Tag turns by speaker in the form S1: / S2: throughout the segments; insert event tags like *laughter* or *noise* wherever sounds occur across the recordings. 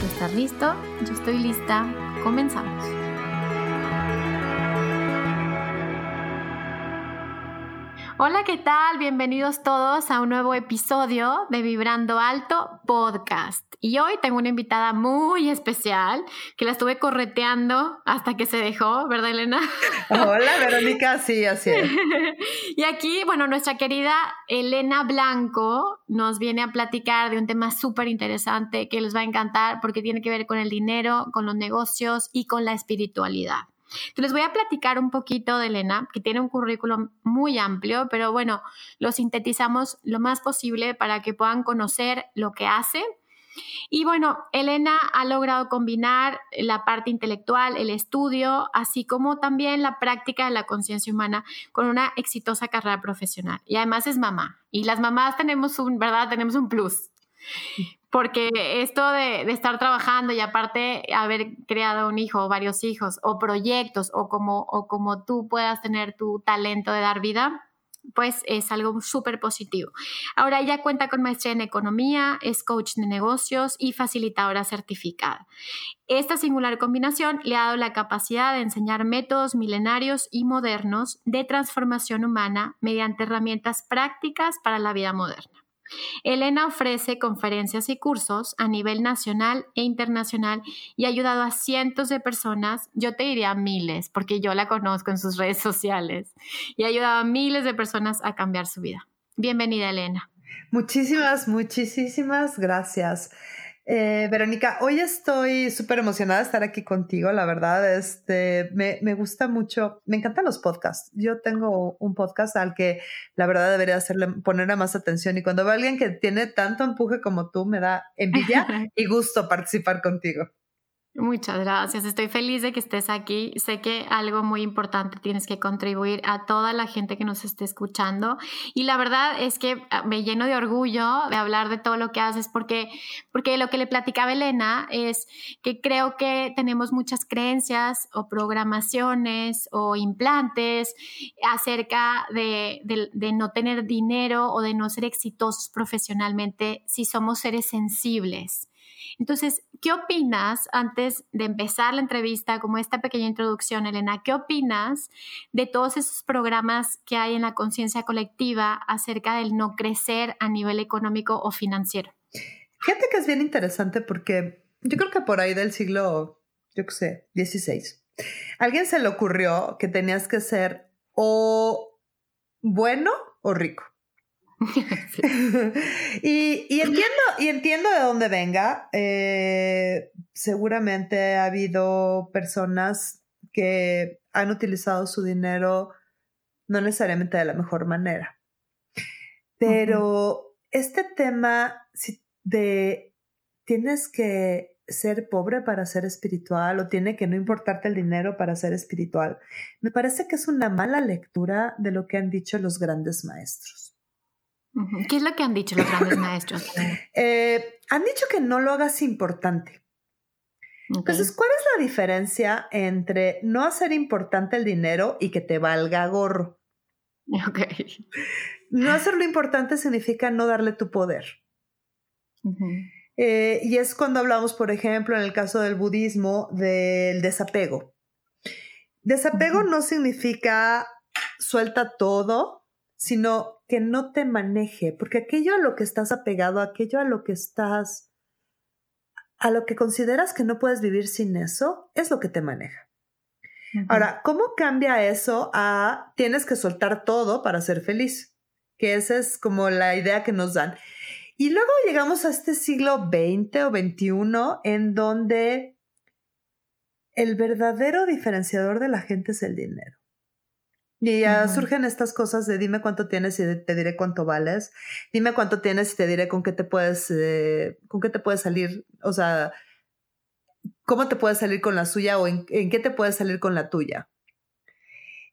S1: Tú estás listo, yo estoy lista, comenzamos. Hola, ¿qué tal? Bienvenidos todos a un nuevo episodio de Vibrando Alto Podcast. Y hoy tengo una invitada muy especial que la estuve correteando hasta que se dejó, ¿verdad, Elena? *laughs*
S2: Hola, Verónica, sí, así es. *laughs*
S1: y aquí, bueno, nuestra querida Elena Blanco nos viene a platicar de un tema súper interesante que les va a encantar porque tiene que ver con el dinero, con los negocios y con la espiritualidad. Entonces les voy a platicar un poquito de Elena, que tiene un currículum muy amplio, pero bueno, lo sintetizamos lo más posible para que puedan conocer lo que hace. Y bueno, Elena ha logrado combinar la parte intelectual, el estudio, así como también la práctica de la conciencia humana con una exitosa carrera profesional. Y además es mamá. Y las mamás tenemos un, ¿verdad? Tenemos un plus porque esto de, estar trabajando y aparte haber creado un hijo varios hijos o proyectos o como, o como tú puedas tener tu talento de dar vida, pues es algo súper positivo. Ahora ella cuenta con maestría en economía, es coach de negocios y facilitadora certificada. Esta singular combinación le ha dado la capacidad de enseñar métodos milenarios y modernos de transformación humana mediante herramientas prácticas para la vida moderna. Elena ofrece conferencias y cursos a nivel nacional e internacional y ha ayudado a cientos de personas, yo te diría miles, porque yo la conozco en sus *laughs* redes sociales, y ha ayudado a miles de personas a cambiar su vida. Bienvenida, Elena.
S2: Muchísimas, muchísimas gracias. Eh, Verónica, hoy estoy súper emocionada de estar aquí contigo, la verdad, este, me, me, gusta mucho, me encantan los podcasts. Yo tengo un podcast al que la verdad debería hacerle, ponerle más atención y cuando veo a alguien que tiene tanto empuje como tú, me da envidia *laughs* y gusto participar contigo.
S1: Muchas gracias. Estoy feliz de que estés aquí. Sé que algo muy importante tienes que contribuir a toda la gente que nos esté escuchando. Y la verdad es que ah, me lleno de orgullo de hablar de todo lo que haces porque, porque lo que le platicaba Elena es que creo que tenemos muchas creencias o programaciones o implantes acerca de, de no tener dinero o de no ser exitosos profesionalmente si somos seres sensibles. Entonces, ¿qué opinas antes de empezar la entrevista, como esta pequeña introducción, Elena? ¿Qué opinas de todos esos programas que hay en la conciencia colectiva acerca del no crecer a nivel económico o financiero?
S2: Fíjate que es bien interesante porque yo creo que por ahí del siglo, yo qué sé, 16, alguien se le ocurrió que tenías que ser o bueno o rico. *laughs* y, entiendo, y entiendo de dónde venga. Eh, seguramente ha habido personas que han utilizado su dinero no necesariamente de la mejor manera. Pero este tema de tienes que ser pobre para ser espiritual o tiene que no importarte el dinero para ser espiritual, me parece que es una mala lectura de lo que han dicho los grandes maestros.
S1: ¿Qué es lo que han dicho los grandes *coughs* maestros?
S2: Eh, han dicho que no lo hagas importante. Entonces, ¿cuál es la diferencia entre no hacer importante el dinero y que te valga gorro?
S1: Ok.
S2: No hacerlo importante significa no darle tu poder. Eh, y es cuando hablamos, por ejemplo, en el caso del budismo, del desapego. Desapego no significa suelta todo, sino que no te maneje, porque aquello a lo que estás apegado, aquello a lo que estás, a lo que consideras que no puedes vivir sin eso, es lo que te maneja. Ahora, ¿cómo cambia eso a tienes que soltar todo para ser feliz? Que esa es como la idea que nos dan. Y luego llegamos a este siglo XX o XXI en donde el verdadero diferenciador de la gente es el dinero. Y ya surgen estas cosas de dime cuánto tienes y te diré cuánto vales. Dime cuánto tienes y te diré con qué te puedes, eh, con qué te puedes salir, o sea, cómo te puedes salir con la suya o en, qué te puedes salir con la tuya.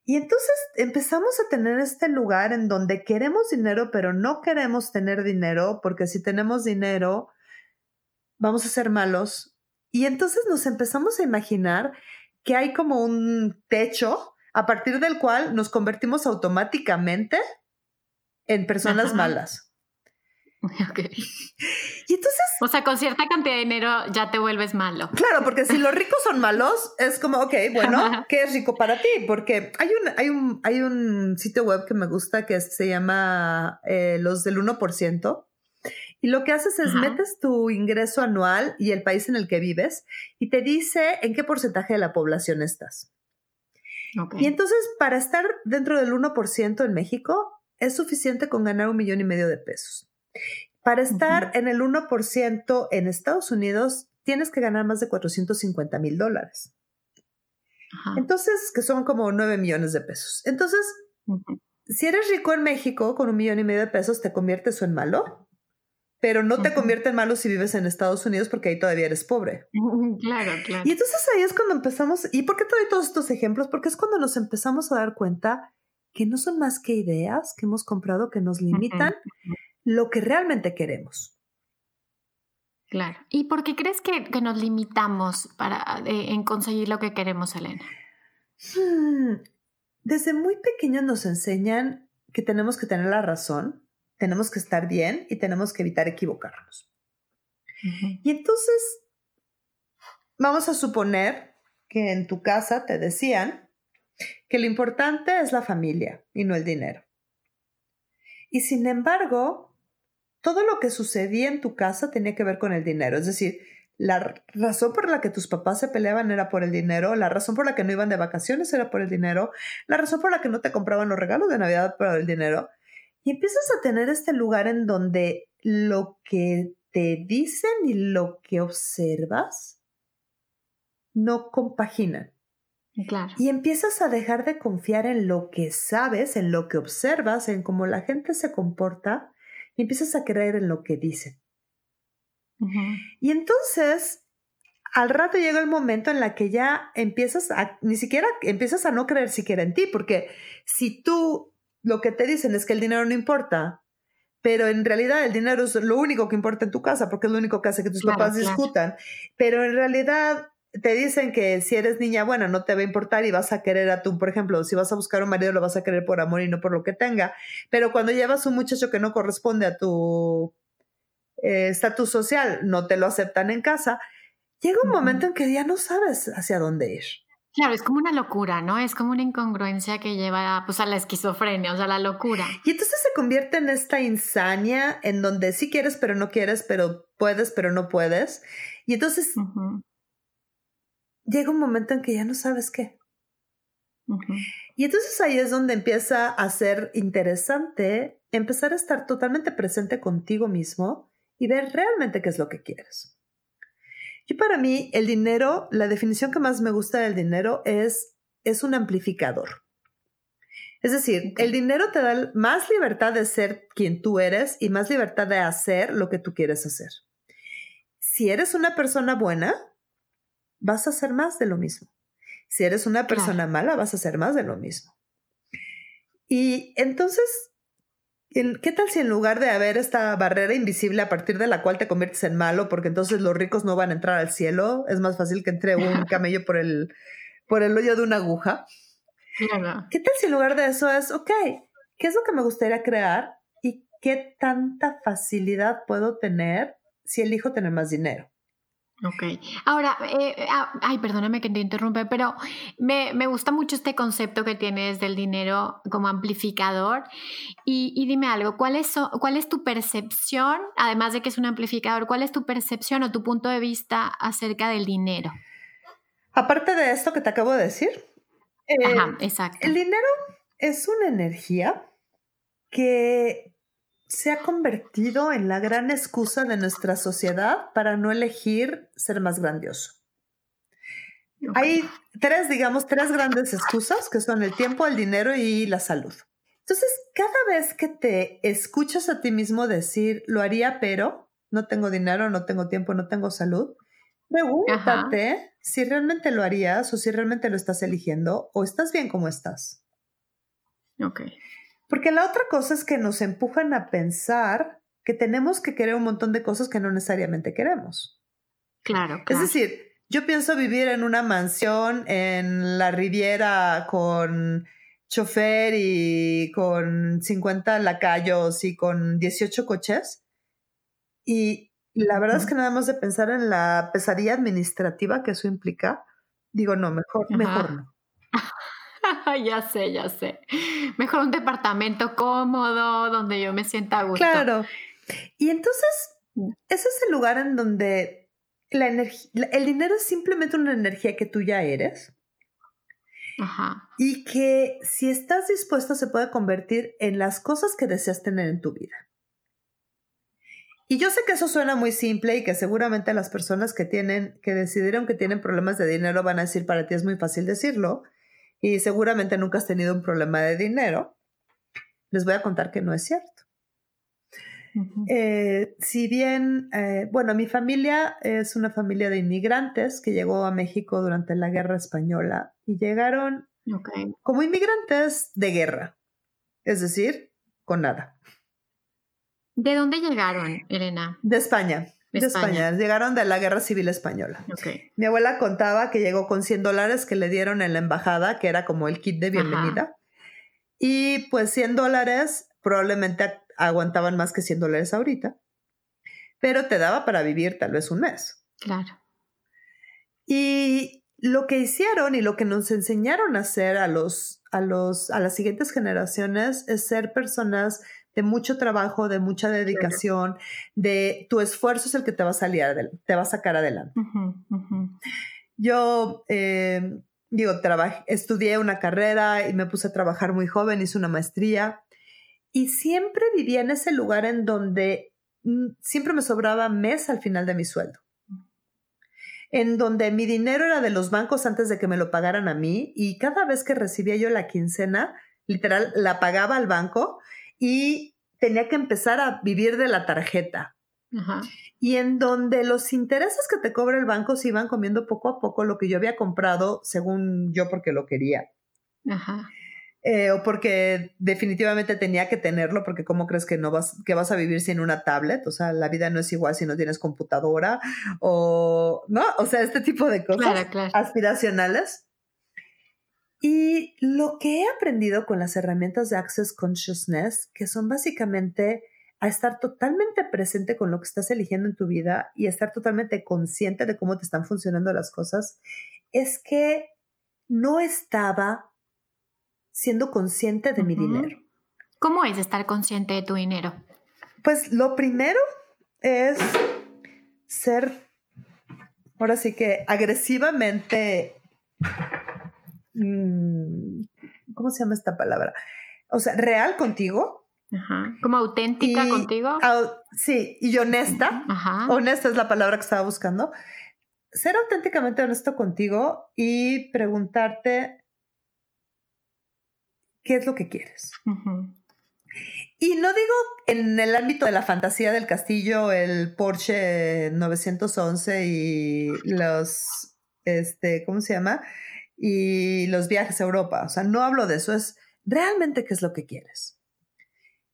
S2: Y entonces empezamos a tener este lugar en donde queremos dinero, pero no queremos tener dinero, porque si tenemos dinero, vamos a ser malos. Y entonces nos empezamos a imaginar que hay como un techo a partir del cual nos convertimos automáticamente en personas malas. *laughs*
S1: Ok. Y entonces. O sea, con cierta cantidad de dinero ya te vuelves malo.
S2: Claro, porque si los ricos son malos, es como, ok, bueno, ¿qué es rico para ti? Porque hay un, hay un, hay un sitio web que me gusta que se llama eh, Los del 1%. Y lo que haces es metes tu ingreso anual y el país en el que vives y te dice en qué porcentaje de la población estás. Y entonces, para estar dentro del 1% en México, es suficiente con ganar un millón y medio de pesos. Para estar en el 1% en Estados Unidos, tienes que ganar más de 450 mil dólares. Entonces, que son como 9 millones de pesos. Entonces, si eres rico en México con un millón y medio de pesos, te conviertes en malo pero no te convierte en malo si vives en Estados Unidos porque ahí todavía eres pobre. *laughs*
S1: Claro, claro.
S2: Y entonces ahí es cuando empezamos, ¿y por qué te doy todos estos ejemplos? Porque es cuando nos empezamos a dar cuenta que no son más que ideas que hemos comprado que nos limitan lo que realmente queremos.
S1: Claro. ¿Y por qué crees que, nos limitamos para, eh, en conseguir lo que queremos, Elena?
S2: Hmm, desde muy pequeños nos enseñan que tenemos que tener la razón tenemos que estar bien y tenemos que evitar equivocarnos. Y entonces, vamos a suponer que en tu casa te decían que lo importante es la familia y no el dinero. Y sin embargo, todo lo que sucedía en tu casa tenía que ver con el dinero. Es decir, la razón por la que tus papás se peleaban era por el dinero, la razón por la que no iban de vacaciones era por el dinero, la razón por la que no te compraban los regalos de Navidad era por el dinero. Y empiezas a tener este lugar en donde lo que te dicen y lo que observas no compaginan.
S1: Claro.
S2: Y empiezas a dejar de confiar en lo que sabes, en lo que observas, en cómo la gente se comporta, y empiezas a creer en lo que dicen. Y entonces, al rato llega el momento en la que ya empiezas a, ni siquiera empiezas a no creer siquiera en ti, porque si tú lo que te dicen es que el dinero no importa, pero en realidad el dinero es lo único que importa en tu casa porque es lo único que hace que tus papás discutan. Pero en realidad te dicen que si eres niña buena no te va a importar y vas a querer a tu, por ejemplo, si vas a buscar un marido lo vas a querer por amor y no por lo que tenga. Pero cuando llevas un muchacho que no corresponde a tu eh, estatus social, no te lo aceptan en casa, llega un momento en que ya no sabes hacia dónde ir.
S1: Claro, es como una locura, ¿no? Es como una incongruencia que lleva pues, a la esquizofrenia, o sea, la locura.
S2: Y entonces se convierte en esta insania en donde sí quieres, pero no quieres, pero puedes, pero no puedes. Y entonces llega un momento en que ya no sabes qué. Y entonces ahí es donde empieza a ser interesante empezar a estar totalmente presente contigo mismo y ver realmente qué es lo que quieres. Y para mí, el dinero, la definición que más me gusta del dinero es, es un amplificador. Es decir, el dinero te da más libertad de ser quien tú eres y más libertad de hacer lo que tú quieres hacer. Si eres una persona buena, vas a hacer más de lo mismo. Si eres una persona mala, vas a hacer más de lo mismo. Y entonces, ¿Qué tal si en lugar de haber esta barrera invisible a partir de la cual te conviertes en malo, porque entonces los ricos no van a entrar al cielo, es más fácil que entre un *laughs* camello por el, por el hoyo de una aguja? ¿Qué tal si en lugar de eso es, ok, ¿qué es lo que me gustaría crear y qué tanta facilidad puedo tener si elijo tener más dinero?
S1: Ok. Ahora, eh, ah, ay, perdóname que te interrumpe, pero me, gusta mucho este concepto que tienes del dinero como amplificador. Y, dime algo, ¿cuál es, ¿cuál es tu percepción, además de que es un amplificador, cuál es tu percepción o tu punto de vista acerca del dinero?
S2: Aparte de esto que te acabo de decir,
S1: Ajá, exacto.
S2: El dinero es una energía que se ha convertido en la gran excusa de nuestra sociedad para no elegir ser más grandioso. Hay tres, digamos, tres grandes excusas que son el tiempo, el dinero y la salud. Entonces, cada vez que te escuchas a ti mismo decir, lo haría, pero no tengo dinero, no tengo tiempo, no tengo salud, pregúntate si realmente lo harías o si realmente lo estás eligiendo o estás bien como estás.
S1: Ok.
S2: Porque la otra cosa es que nos empujan a pensar que tenemos que querer un montón de cosas que no necesariamente queremos.
S1: Claro,
S2: Es decir, yo pienso vivir en una mansión en la Riviera con chofer y con 50 lacayos y con 18 coches. Y la verdad es que nada más de pensar en la pesadilla administrativa que eso implica, digo, no, mejor, mejor no. *laughs* *laughs*
S1: ya sé, ya sé. Mejor un departamento cómodo donde yo me sienta a gusto.
S2: Claro. Y entonces, mm. ese es el lugar en donde la energía, el dinero es simplemente una energía que tú ya eres.
S1: Ajá.
S2: Y que si estás dispuesto se puede convertir en las cosas que deseas tener en tu vida. Y yo sé que eso suena muy simple y que seguramente las personas que tienen, que decidieron que tienen problemas de dinero van a decir para ti es muy fácil decirlo, y seguramente nunca has tenido un problema de dinero, les voy a contar que no es cierto. Eh, si bien, eh, bueno, mi familia es una familia de inmigrantes que llegó a México durante la guerra española y llegaron como inmigrantes de guerra, es decir, con nada.
S1: ¿De dónde llegaron, Elena?
S2: De España. De España. Llegaron de la Guerra Civil Española. Mi abuela contaba que llegó con 100 dólares que le dieron en la embajada, que era como el kit de bienvenida. Y pues 100 dólares probablemente aguantaban más que 100 dólares ahorita, pero te daba para vivir tal vez un mes.
S1: Claro.
S2: Y lo que hicieron y lo que nos enseñaron a hacer a los a los a las siguientes generaciones es ser personas de mucho trabajo, de mucha dedicación, de tu esfuerzo es el que te va a salir, te va a sacar adelante. Yo, eh, digo, trabajé, estudié una carrera y me puse a trabajar muy joven, hice una maestría y siempre vivía en ese lugar en donde mm, siempre me sobraba mes al final de mi sueldo. En donde mi dinero era de los bancos antes de que me lo pagaran a mí y cada vez que recibía yo la quincena, literal, la pagaba al banco y tenía que empezar a vivir de la tarjeta. Y en donde los intereses que te cobra el banco se iban comiendo poco a poco lo que yo había comprado, según yo porque lo quería. Eh, o porque definitivamente tenía que tenerlo, porque ¿cómo crees que no vas, que vas a vivir sin una tablet? O sea, la vida no es igual si no tienes computadora o, ¿no? O sea, este tipo de cosas aspiracionales. Y lo que he aprendido con las herramientas de Access Consciousness, que son básicamente a estar totalmente presente con lo que estás eligiendo en tu vida y estar totalmente consciente de cómo te están funcionando las cosas, es que no estaba siendo consciente de mi dinero.
S1: ¿Cómo es estar consciente de tu dinero?
S2: Pues lo primero es ser, ahora sí que agresivamente ¿cómo se llama esta palabra? O sea, real contigo.
S1: Ajá. Como auténtica contigo.
S2: sí, y honesta. Ajá. Honesta es la palabra que estaba buscando. Ser auténticamente honesto contigo y preguntarte qué es lo que quieres. Y no digo en el ámbito de la fantasía del castillo, el Porsche 911 y los, este, ¿cómo se llama? Y los viajes a Europa. O sea, no hablo de eso, es realmente qué es lo que quieres.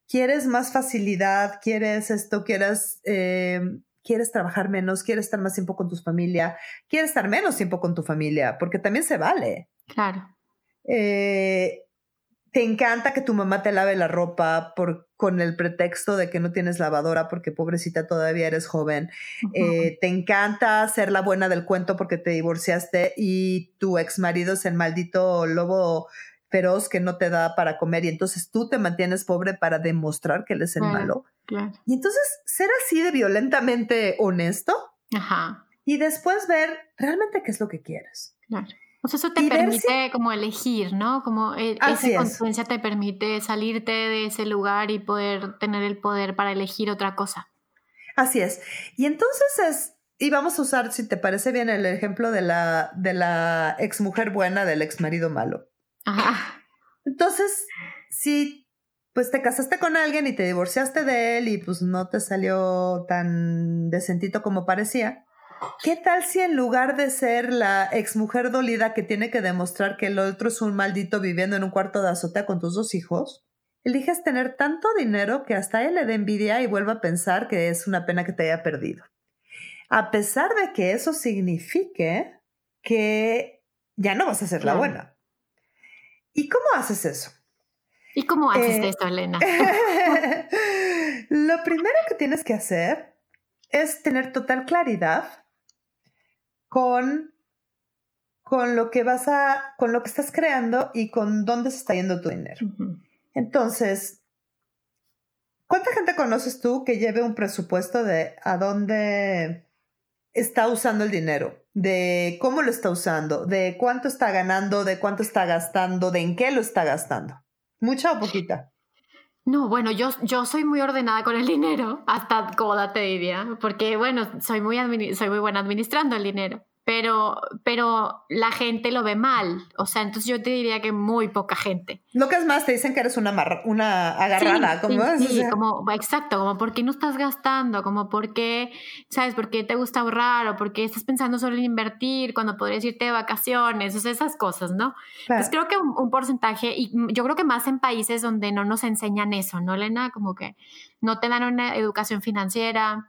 S2: ¿Quieres más facilidad? ¿Quieres esto? ¿Quieres, eh, ¿Quieres trabajar menos? ¿Quieres estar más tiempo con tu familia? ¿Quieres estar menos tiempo con tu familia? Porque también se vale.
S1: Claro.
S2: Eh, te encanta que tu mamá te lave la ropa por, con el pretexto de que no tienes lavadora porque pobrecita todavía eres joven. Eh, te encanta ser la buena del cuento porque te divorciaste y tu ex marido es el maldito lobo feroz que no te da para comer y entonces tú te mantienes pobre para demostrar que él es el malo. Y entonces ser así de violentamente honesto
S1: Ajá.
S2: y después ver realmente qué es lo que quieres.
S1: Claro. O sea, eso te permite como elegir, ¿no? Como eh, esa conciencia te permite salirte de ese lugar y poder tener el poder para elegir otra cosa.
S2: Así es. Y entonces es, y vamos a usar, si te parece bien, el ejemplo de la, de la ex mujer buena del ex marido malo. Ajá. Entonces, si pues te casaste con alguien y te divorciaste de él y pues no te salió tan decentito como parecía, ¿Qué tal si en lugar de ser la exmujer dolida que tiene que demostrar que el otro es un maldito viviendo en un cuarto de azotea con tus dos hijos, eliges tener tanto dinero que hasta él le dé envidia y vuelva a pensar que es una pena que te haya perdido? A pesar de que eso signifique que ya no vas a ser la buena. ¿Y cómo haces eso?
S1: ¿Y cómo haces eh, esto, Elena? *laughs*
S2: lo primero que tienes que hacer es tener total claridad con, con lo que vas a, con lo que estás creando y con dónde se está yendo tu dinero. Entonces, ¿cuánta gente conoces tú que lleve un presupuesto de a dónde está usando el dinero? De cómo lo está usando, de cuánto está ganando, de cuánto está gastando, de en qué lo está gastando. ¿Mucha o poquita?
S1: No, bueno, yo, yo soy muy ordenada con el dinero, hasta coda te diría, porque bueno, soy muy, soy muy buena administrando el dinero pero, pero la gente lo ve mal. O sea, entonces yo te diría que muy poca gente.
S2: Lo que es más, te dicen que eres una, una agarrada.
S1: Sí, como, sí, como, exacto, como por qué no estás gastando, como por qué, ¿sabes? ¿Por qué te gusta ahorrar o por qué estás pensando solo en invertir cuando podrías irte de vacaciones? O sea, esas cosas, ¿no? Entonces creo que un, un, porcentaje, y yo creo que más en países donde no nos enseñan eso, ¿no, Elena? Como que no te dan una educación financiera,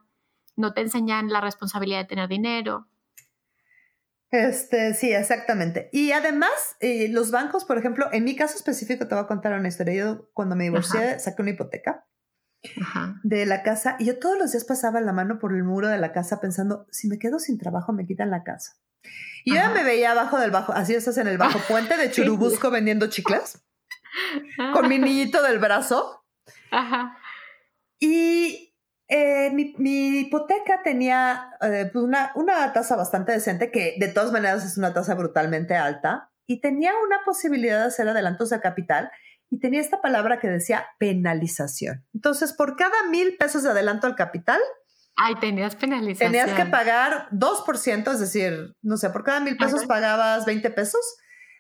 S1: no te enseñan la responsabilidad de tener dinero.
S2: Este, sí, exactamente. Y además, eh, los bancos, por ejemplo, en mi caso específico, te voy a contar una historia. Yo cuando me divorcié saqué una hipoteca de la casa y yo todos los días pasaba la mano por el muro de la casa pensando, si me quedo sin trabajo, me quitan la casa. Y yo me veía abajo del bajo, así estás en el bajo puente de *laughs* Churubusco vendiendo chicles, *laughs* con mi niñito del brazo. Ajá. Y eh, mi, hipoteca tenía eh, pues una, una tasa bastante decente, que de todas maneras es una tasa brutalmente alta, y tenía una posibilidad de hacer adelantos de capital, y tenía esta palabra que decía penalización. Entonces, por cada mil pesos de adelanto al capital,
S1: Ay, tenías penalización.
S2: Tenías que pagar 2%, es decir, no sé, por cada mil pesos pagabas 20 pesos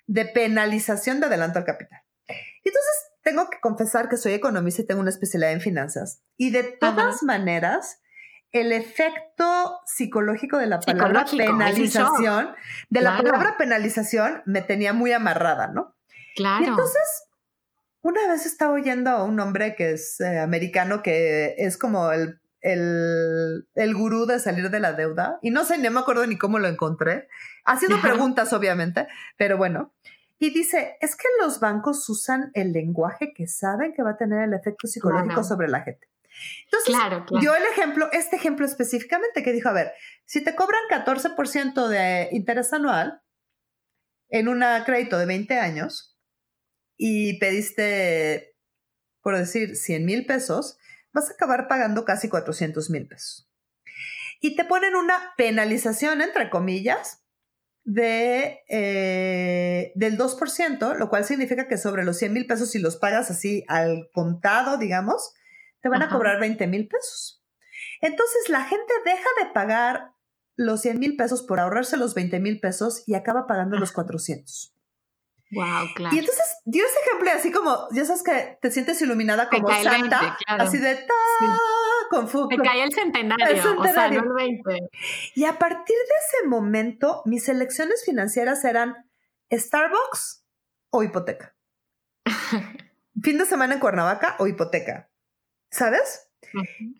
S2: de penalización de adelanto al capital. Entonces tengo que confesar que soy economista y tengo una especialidad en finanzas. Y de todas maneras, el efecto psicológico de la palabra penalización, de la palabra penalización, me tenía muy amarrada, ¿no? Claro. Y entonces, una vez estaba oyendo a un hombre que es eh, americano, que es como el, el, el, gurú de salir de la deuda, y no sé, no me acuerdo ni cómo lo encontré, haciendo preguntas, obviamente, pero bueno. Y dice, es que los bancos usan el lenguaje que saben que va a tener el efecto psicológico sobre la gente. Entonces, claro, dio el ejemplo, este ejemplo específicamente que dijo, a ver, si te cobran 14% de interés anual en un crédito de 20 años y pediste, por decir, 100 mil pesos, vas a acabar pagando casi 400 mil pesos. Y te ponen una penalización, entre comillas, de, eh, del 2%, lo cual significa que sobre los 100 mil pesos, si los pagas así al contado, digamos, te van a cobrar 20 mil pesos. Entonces la gente deja de pagar los 100 mil pesos por ahorrarse los 20 mil pesos y acaba pagando los 400.
S1: Wow, claro.
S2: Y entonces dio ese ejemplo así como, ya sabes que te sientes iluminada como santa, así de ta, con
S1: Me cae el centenario, o sea, no el 20.
S2: Y a partir de ese momento, mis elecciones financieras eran Starbucks o hipoteca. *laughs* fin de semana en Cuernavaca o hipoteca, ¿sabes?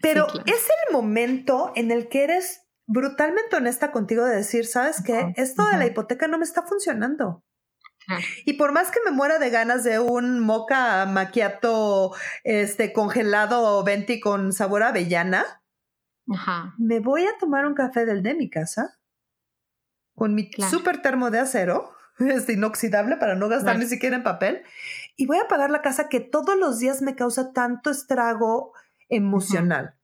S2: Pero es el momento en el que eres brutalmente honesta contigo de decir, ¿sabes qué? Esto de la hipoteca no me está funcionando. Y por más que me muera de ganas de un moca maquiato este, congelado venti con sabor a avellana, me voy a tomar un café del de mi casa con mi super termo de acero, *laughs* este inoxidable para no gastar ni siquiera en papel, y voy a pagar la casa que todos los días me causa tanto estrago emocional.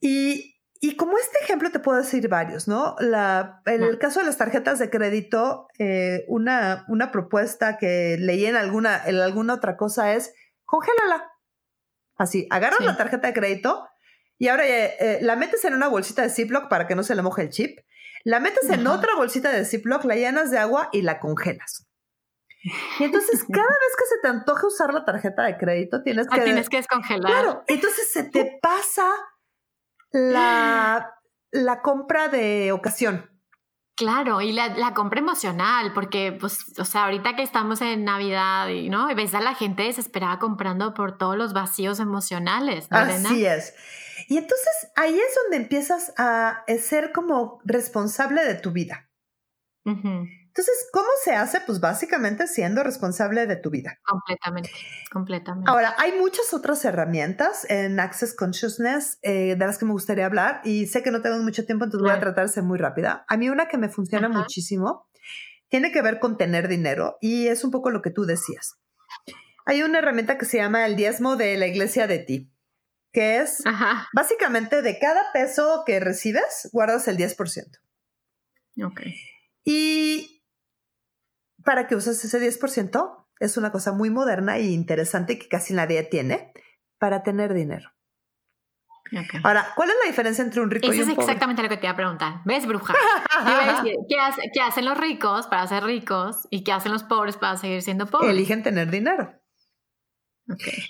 S2: Y y como este ejemplo te puedo decir varios, ¿no? La, en el caso de las tarjetas de crédito, eh, una, una propuesta que leí en alguna, en alguna otra cosa es, congélala. Así, agarras la tarjeta de crédito y ahora eh, eh, la metes en una bolsita de Ziploc para que no se le moje el chip, la metes en otra bolsita de Ziploc, la llenas de agua y la congelas. Y entonces, *laughs* cada vez que se te antoje usar la tarjeta de crédito, tienes que...
S1: tienes que descongelar.
S2: Claro, entonces se te pasa la, la compra de ocasión.
S1: Claro, y la, la, compra emocional, porque, pues, o sea, ahorita que estamos en Navidad, y, ¿no? Y ves a la gente desesperada comprando por todos los vacíos emocionales, ¿no,
S2: Así es. Y entonces ahí es donde empiezas a ser como responsable de tu vida. Entonces, ¿cómo se hace? Pues básicamente siendo responsable de tu vida.
S1: Completamente, completamente.
S2: Ahora, hay muchas otras herramientas en Access Consciousness eh, de las que me gustaría hablar y sé que no tengo mucho tiempo, entonces voy a tratar de ser muy rápida. A mí una que me funciona muchísimo tiene que ver con tener dinero y es un poco lo que tú decías. Hay una herramienta que se llama el diezmo de la iglesia de ti, que es básicamente de cada peso que recibes, guardas el 10%.
S1: Ok.
S2: Y para que uses ese 10%. Es una cosa muy moderna e interesante que casi nadie tiene para tener dinero. Ahora, ¿cuál es la diferencia entre un rico y un
S1: pobre? es exactamente lo que te iba a preguntar. ¿Ves, bruja? *laughs* ¿qué, hacen los ricos para ser ricos y qué hacen los pobres para seguir siendo pobres?
S2: Eligen tener dinero.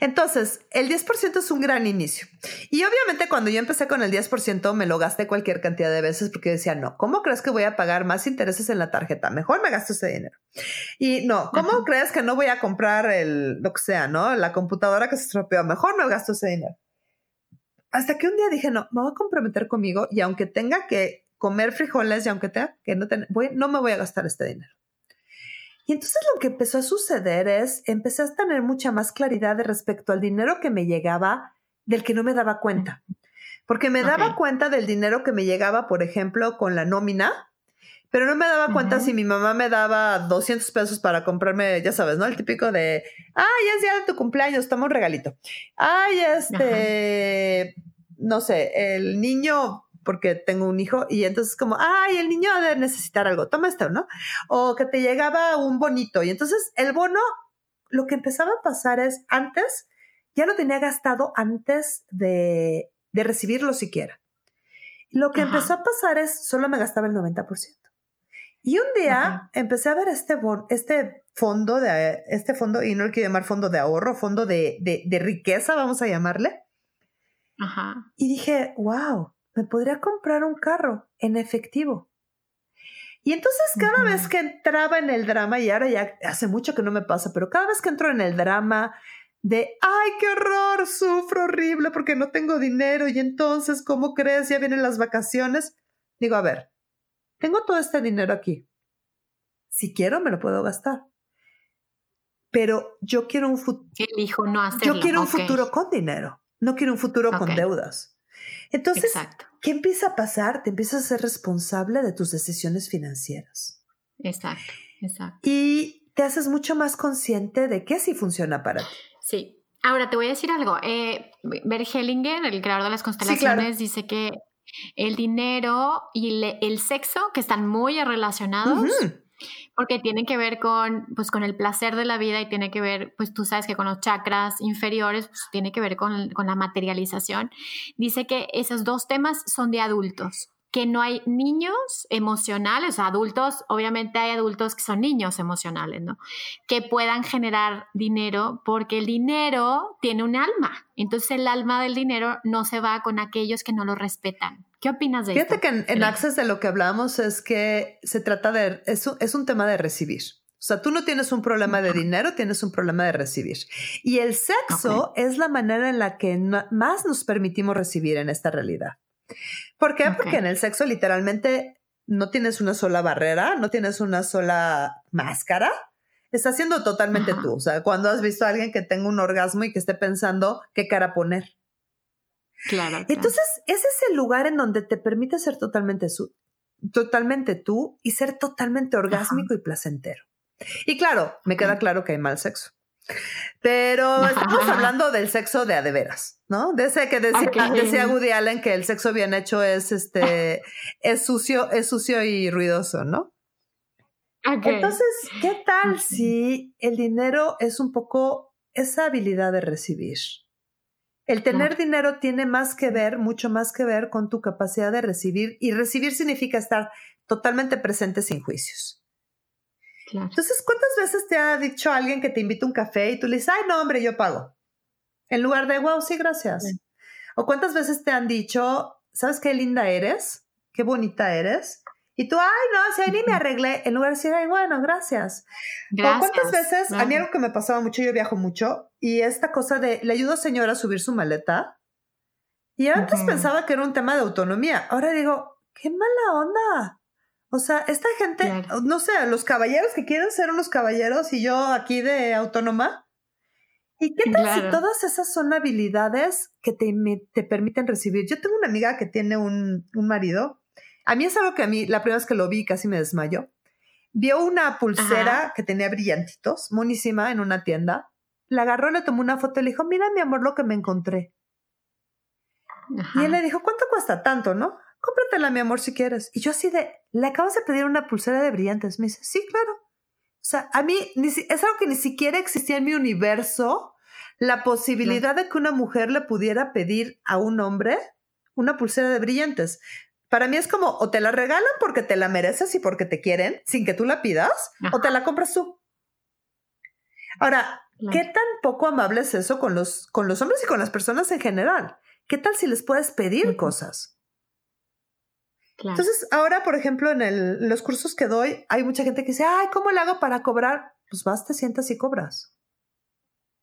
S2: Entonces, el 10% es un gran inicio. Y obviamente cuando yo empecé con el 10% me lo gasté cualquier cantidad de veces porque decía, no, ¿cómo crees que voy a pagar más intereses en la tarjeta? Mejor me gasto ese dinero. Y no, ¿cómo crees que no voy a comprar el, lo que sea, ¿no? La computadora que se estropeó, mejor me gasto ese dinero. Hasta que un día dije, no, me voy a comprometer conmigo y aunque tenga que comer frijoles y aunque tenga que no tener, voy, no me voy a gastar este dinero. Y entonces lo que empezó a suceder es, empecé a tener mucha más claridad de respecto al dinero que me llegaba del que no me daba cuenta. Porque me daba cuenta del dinero que me llegaba, por ejemplo, con la nómina, pero no me daba cuenta si mi mamá me daba 200 pesos para comprarme, ya sabes, ¿no? El típico de, ay, es día de tu cumpleaños, toma un regalito. Ay, este, no sé, el niño porque tengo un hijo y entonces como, ay, el niño debe necesitar algo, toma esto, ¿no? O que te llegaba un bonito y entonces el bono, lo que empezaba a pasar es antes, ya lo tenía gastado antes de, de recibirlo siquiera. Lo que empezó a pasar es, solo me gastaba el 90%. Y un día empecé a ver este, este fondo de este fondo, y no lo quiero llamar fondo de ahorro, fondo de, de, de riqueza, vamos a llamarle.
S1: Ajá.
S2: Y dije, wow, me podría comprar un carro en efectivo. Y entonces cada vez que entraba en el drama, y ahora ya hace mucho que no me pasa, pero cada vez que entro en el drama de, ay, qué horror, sufro horrible porque no tengo dinero y entonces, ¿cómo crees? Ya vienen las vacaciones. Digo, a ver, tengo todo este dinero aquí. Si quiero, me lo puedo gastar. Pero yo quiero un futuro.
S1: no
S2: Yo quiero un futuro con dinero. No quiero un futuro con deudas. Entonces, ¿qué empieza a pasar? Te empiezas a ser responsable de tus decisiones financieras.
S1: Exacto, exacto.
S2: Y te haces mucho más consciente de qué sí funciona para ti.
S1: Sí. Ahora te voy a decir algo. Eh, Bert Hellinger, el creador de las constelaciones, dice que el dinero y el sexo, que están muy relacionados, porque tiene que ver con, pues, con el placer de la vida y tiene que ver, pues tú sabes que con los chakras inferiores, pues, tiene que ver con, con la materialización. Dice que esos dos temas son de adultos que no hay niños emocionales, adultos, obviamente hay adultos que son niños emocionales, ¿no? Que puedan generar dinero porque el dinero tiene un alma. Entonces el alma del dinero no se va con aquellos que no lo respetan. ¿Qué opinas de
S2: Fíjate
S1: esto?
S2: Que en, Access de lo que hablamos es que se trata de, es un, es un tema de recibir. O sea, tú no tienes un problema de dinero, tienes un problema de recibir. Y el sexo es la manera en la que más nos permitimos recibir en esta realidad. ¿Por qué? Porque en el sexo literalmente no tienes una sola barrera, no tienes una sola máscara. Estás siendo totalmente tú. O sea, cuando has visto a alguien que tenga un orgasmo y que esté pensando qué cara poner.
S1: Claro.
S2: Entonces, ese es el lugar en donde te permite ser totalmente, totalmente tú y ser totalmente orgásmico y placentero. Y claro, me queda claro que hay mal sexo. Pero estamos hablando del sexo de a de veras, ¿no? De ese que decía, decía Woody Allen que el sexo bien hecho es este *laughs* es sucio, es sucio y ruidoso, ¿no? Entonces, ¿qué tal si el dinero es un poco esa habilidad de recibir? El tener dinero tiene más que ver, mucho más que ver con tu capacidad de recibir y recibir significa estar totalmente presente sin juicios. Entonces, ¿cuántas veces te ha dicho alguien que te invita a un café y tú le dices, ay, no, hombre, yo pago? En lugar de, wow, sí, gracias. O cuántas veces te han dicho, ¿sabes qué linda eres? Qué bonita eres. Y tú, ay, no, si ahí ni me arreglé, en lugar de decir, ay, bueno, gracias. gracias. O cuántas veces, a mí algo que me pasaba mucho, yo viajo mucho, y esta cosa de, le ayudo a señora a subir su maleta. Y antes pensaba que era un tema de autonomía. Ahora digo, qué mala onda. O sea, esta gente, no sé, los caballeros que quieren ser unos caballeros y yo aquí de autónoma. ¿Y qué tal si todas esas son habilidades que te, te, permiten recibir? Yo tengo una amiga que tiene un, un, marido. A mí es algo que a mí, la primera vez que lo vi, casi me desmayó. Vio una pulsera que tenía brillantitos, monísima, en una tienda. La agarró, le tomó una foto y le dijo, mira mi amor lo que me encontré. Y él le dijo, ¿cuánto cuesta tanto, no? Cómpratela, mi amor, si quieres. Y yo así de, le acabas de pedir una pulsera de brillantes. Me dice, sí, claro. O sea, a mí es algo que ni siquiera existía en mi universo, la posibilidad de que una mujer le pudiera pedir a un hombre una pulsera de brillantes. Para mí es como, o te la regalan porque te la mereces y porque te quieren, sin que tú la pidas, o te la compras tú. Ahora, ¿qué tan poco amable es eso con los, con los hombres y con las personas en general? ¿Qué tal si les puedes pedir cosas? Entonces, ahora, por ejemplo, en los cursos que doy, hay mucha gente que dice, ay, ¿cómo le hago para cobrar? Pues vas, te sientas y cobras.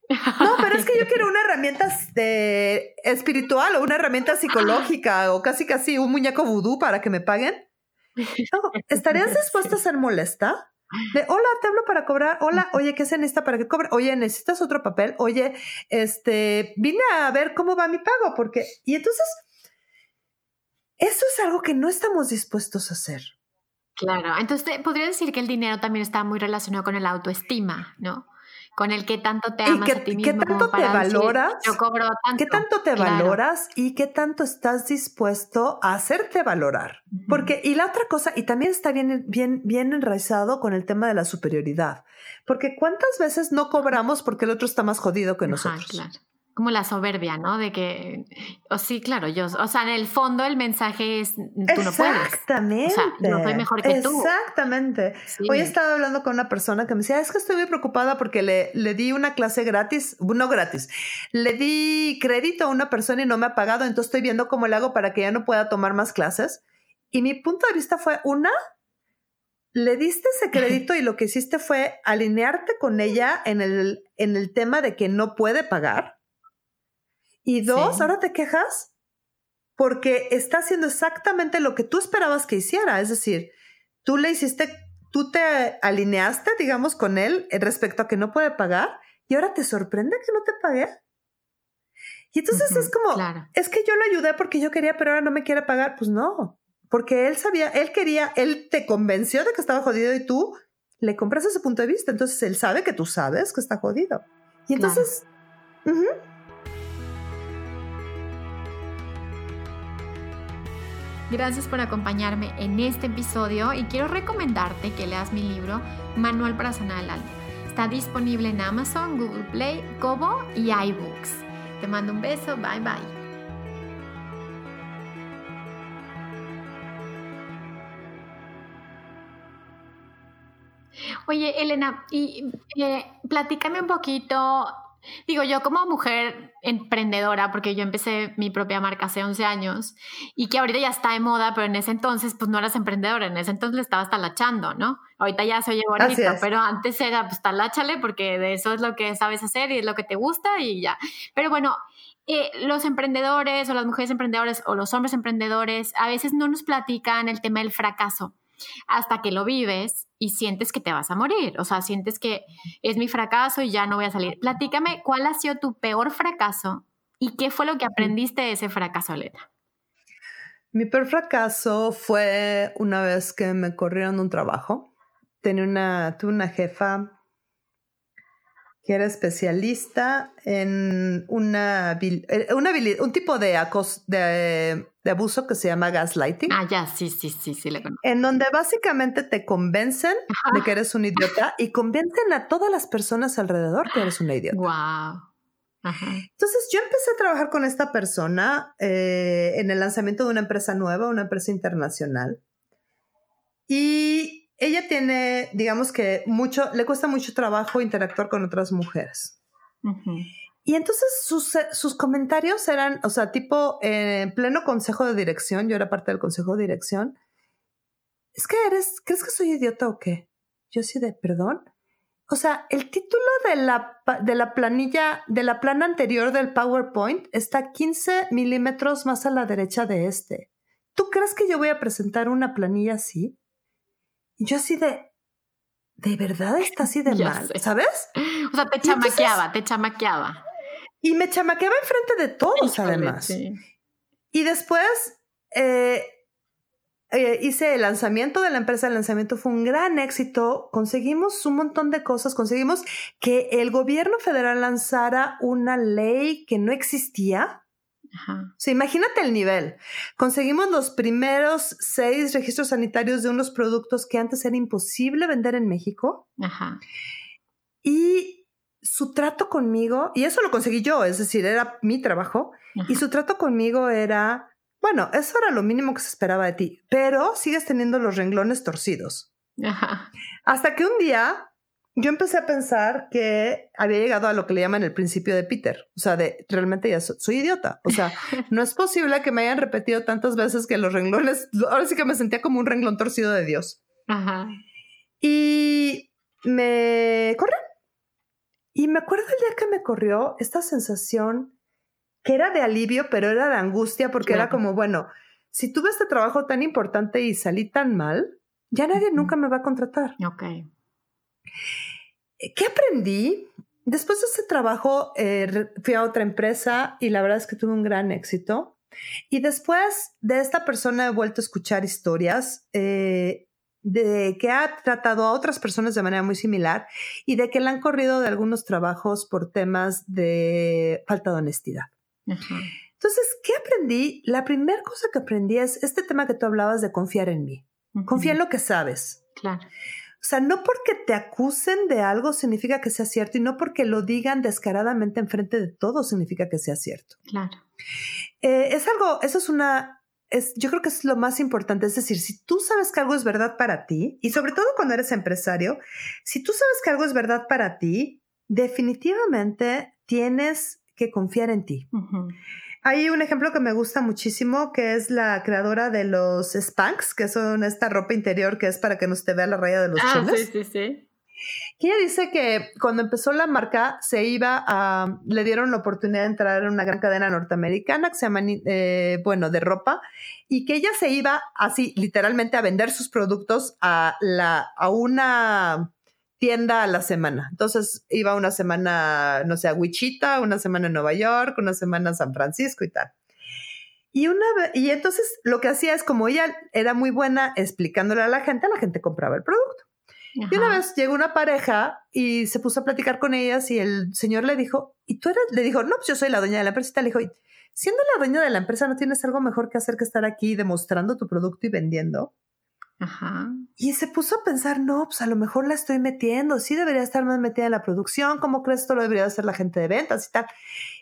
S2: No, pero es que yo quiero una herramienta de espiritual o una herramienta psicológica o casi casi un muñeco vudú para que me paguen. *laughs* ¿Estarías dispuesta a ser molesta? De, hola, te hablo para cobrar. Hola, oye, ¿qué se necesita para que cobre? Oye, ¿necesitas otro papel? Oye, este, vine a ver cómo va mi pago, porque, y entonces eso es algo que no estamos dispuestos a hacer.
S1: Claro, entonces podría decir que el dinero también está muy relacionado con el autoestima, ¿no? Con el que tanto te amas a ti mismo.
S2: ¿Qué tanto te valoras? yo cobro tanto. ¿Qué tanto te valoras y qué tanto estás dispuesto a hacerte valorar? Porque, y la otra cosa, y también está bien, bien, bien enraizado con el tema de la superioridad. Porque ¿cuántas veces no cobramos porque el otro está más jodido que nosotros? claro
S1: como la soberbia, ¿no? De que, o sí, claro, yo, o sea, en el fondo el mensaje es, tú no puedes.
S2: Exactamente. O sea,
S1: yo soy mejor que tú.
S2: Exactamente. Hoy estaba hablando con una persona que me decía, es que estoy muy preocupada porque le, le di una clase gratis, no gratis, le di crédito a una persona y no me ha pagado, entonces estoy viendo cómo le hago para que ya no pueda tomar más clases. Y mi punto de vista fue, una, le diste ese *laughs* crédito y lo que hiciste fue alinearte con ella en el, en el tema de que no puede pagar. Y dos, ahora te quejas porque está haciendo exactamente lo que tú esperabas que hiciera. Es decir, tú le hiciste, tú te alineaste, digamos, con él respecto a que no puede pagar y ahora te sorprende que no te pague. Y entonces es como, es que yo lo ayudé porque yo quería, pero ahora no me quiere pagar. Pues no, porque él sabía, él quería, él te convenció de que estaba jodido y tú le compras ese punto de vista. Entonces él sabe que tú sabes que está jodido. Y entonces,
S1: Gracias por acompañarme en este episodio y quiero recomendarte que leas mi libro Manual para sanar el alma. Está disponible en Amazon, Google Play, Kobo y iBooks. Te mando un beso, bye bye. Oye, Elena, y eh, platícame un poquito Digo, yo como mujer emprendedora, porque yo empecé mi propia marca hace 11 años y que ahorita ya está de moda, pero en ese entonces pues no eras emprendedora, en ese entonces le estabas talachando, ¿no? Ahorita ya se oye bonito, pero antes era pues taláchale porque de eso es lo que sabes hacer y es lo que te gusta y ya. Pero bueno, eh, los emprendedores o las mujeres emprendedoras o los hombres emprendedores a veces no nos platican el tema del fracaso hasta que lo vives y sientes que te vas a morir, o sea, sientes que es mi fracaso y ya no voy a salir. Platícame, ¿cuál ha sido tu peor fracaso y qué fue lo que aprendiste de ese fracaso, Aleta?
S2: Mi peor fracaso fue una vez que me corrieron un trabajo. Tenía una, tuve una jefa que era especialista en una, eh, una un tipo de, de, de, abuso que se llama gaslighting.
S1: Ah, ya, sí, sí, sí, sí, le conozco.
S2: En donde básicamente te convencen de que eres un idiota y convencen a todas las personas alrededor que eres una idiota.
S1: Wow.
S2: Entonces yo empecé a trabajar con esta persona eh, en el lanzamiento de una empresa nueva, una empresa internacional. Y ella tiene, digamos que mucho, le cuesta mucho trabajo interactuar con otras mujeres. Y entonces sus, sus, comentarios eran, o sea, tipo en pleno consejo de dirección, yo era parte del consejo de dirección. Es que eres, ¿crees que soy idiota o qué? Yo sí de, perdón. O sea, el título de la, de la planilla, de la plana anterior del PowerPoint está 15 milímetros más a la derecha de este. ¿Tú crees que yo voy a presentar una planilla así? Y yo así de, ¿de verdad está así de *laughs* mal? ¿Sabes?
S1: O sea, te chamaqueaba, te chamaqueaba.
S2: Y me chamaqueaba enfrente de todos, además. Y después eh, eh, hice el lanzamiento de la empresa. El lanzamiento fue un gran éxito. Conseguimos un montón de cosas. Conseguimos que el gobierno federal lanzara una ley que no existía Ajá. imagínate el nivel. Conseguimos los primeros seis registros sanitarios de unos productos que antes era imposible vender en México. Ajá. Y su trato conmigo, y eso lo conseguí yo, es decir, era mi trabajo, y su trato conmigo era, bueno, eso era lo mínimo que se esperaba de ti, pero sigues teniendo los renglones torcidos. Ajá. Hasta que un día yo empecé a pensar que había llegado a lo que le llaman el principio de Peter. O sea, de realmente ya soy, idiota. O sea, *laughs* no es posible que me hayan repetido tantas veces que los renglones, ahora sí que me sentía como un renglón torcido de Dios. Ajá. Y me corrió. Y me acuerdo el día que me corrió esta sensación que era de alivio, pero era de angustia porque era como, bueno, si tuve este trabajo tan importante y salí tan mal, ya nadie nunca me va a contratar.
S1: Ok.
S2: ¿Qué aprendí? Después de ese trabajo eh, fui a otra empresa y la verdad es que tuve un gran éxito. Y después de esta persona he vuelto a escuchar historias eh, de que ha tratado a otras personas de manera muy similar y de que le han corrido de algunos trabajos por temas de falta de honestidad. Entonces, ¿qué aprendí? La primera cosa que aprendí es este tema que tú hablabas de confiar en mí. Confía en lo que sabes.
S1: Claro.
S2: O sea, no porque te acusen de algo significa que sea cierto y no porque lo digan descaradamente enfrente de todo significa que sea cierto.
S1: Claro.
S2: Eh, es algo, eso es una, es, yo creo que es lo más importante. Es decir, si tú sabes que algo es verdad para ti, y sobre todo cuando eres empresario, si tú sabes que algo es verdad para ti, definitivamente tienes que confiar en ti. Hay un ejemplo que me gusta muchísimo, que es la creadora de los Spanx, que son esta ropa interior que es para que no se te vea la raya de los ah,
S1: Sí, sí, sí.
S2: Que ella dice que cuando empezó la marca se iba a, le dieron la oportunidad de entrar en una gran cadena norteamericana que se llama, eh, bueno, de ropa, y que ella se iba así literalmente a vender sus productos a, la, a una tienda a la semana. Entonces iba una semana, no sé, a Wichita, una semana en Nueva York, una semana a San Francisco y tal. Y, una, y entonces lo que hacía es como ella era muy buena explicándole a la gente, la gente compraba el producto. Y una vez llegó una pareja y se puso a platicar con ellas y el señor le dijo, ¿y tú eres? Le dijo, no, pues yo soy la dueña de la empresa. Y le dijo, siendo la dueña de la empresa, ¿no tienes algo mejor que hacer que estar aquí demostrando tu producto y vendiendo?
S1: Ajá.
S2: Y se puso a pensar, no, pues a lo mejor la estoy metiendo, sí debería estar más metida en la producción, ¿cómo crees esto lo debería hacer la gente de ventas y tal?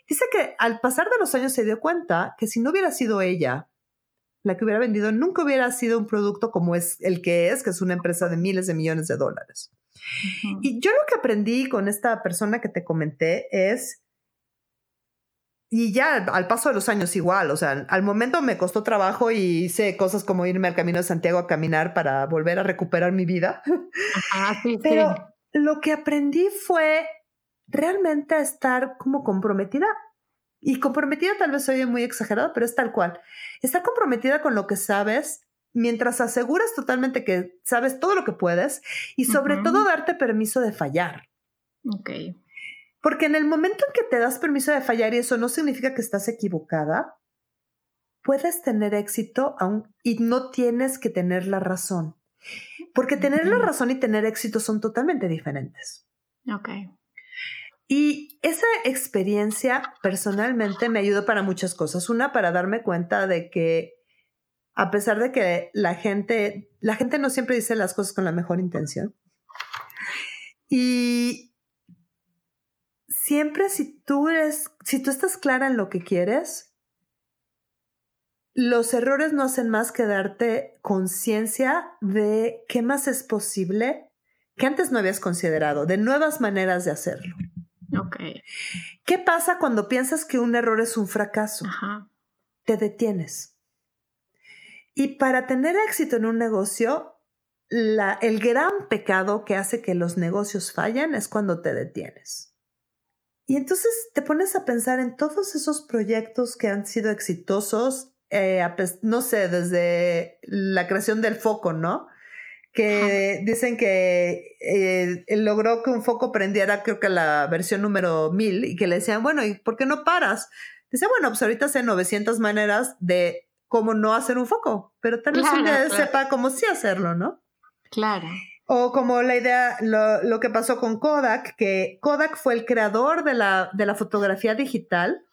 S2: Dice que al pasar de los años se dio cuenta que si no hubiera sido ella la que hubiera vendido, nunca hubiera sido un producto como es el que es, que es una empresa de miles de millones de dólares. Y yo lo que aprendí con esta persona que te comenté es y ya al paso de los años igual, o sea, al momento me costó trabajo y hice cosas como irme al Camino de Santiago a caminar para volver a recuperar mi vida. Pero lo que aprendí fue realmente estar como comprometida. Y comprometida tal vez soy muy exagerada, pero es tal cual. Estar comprometida con lo que sabes mientras aseguras totalmente que sabes todo lo que puedes y sobre todo darte permiso de fallar.
S1: Ok.
S2: Porque en el momento en que te das permiso de fallar y eso no significa que estás equivocada, puedes tener éxito aún, y no tienes que tener la razón. Porque tener la razón y tener éxito son totalmente diferentes.
S1: Ok.
S2: Y esa experiencia personalmente me ayudó para muchas cosas. Una, para darme cuenta de que a pesar de que la gente, la gente no siempre dice las cosas con la mejor intención. Y siempre si tú eres, si tú estás clara en lo que quieres, los errores no hacen más que darte conciencia de qué más es posible que antes no habías considerado, de nuevas maneras de hacerlo.
S1: Ok.
S2: ¿Qué pasa cuando piensas que un error es un fracaso?
S1: Ajá.
S2: Te detienes. Y para tener éxito en un negocio, el gran pecado que hace que los negocios fallen es cuando te detienes. Y entonces te pones a pensar en todos esos proyectos que han sido exitosos, eh, no sé, desde la creación del foco, ¿no? Que dicen que eh, logró que un foco prendiera, creo que la versión número 1000, y que le decían, bueno, ¿y por qué no paras? Dice, bueno, pues ahorita sé 900 maneras de cómo no hacer un foco, pero tal vez un día sepa cómo sí hacerlo, ¿no?
S1: Claro.
S2: O como la idea, lo, que pasó con Kodak, que Kodak fue el creador de la, de la fotografía digital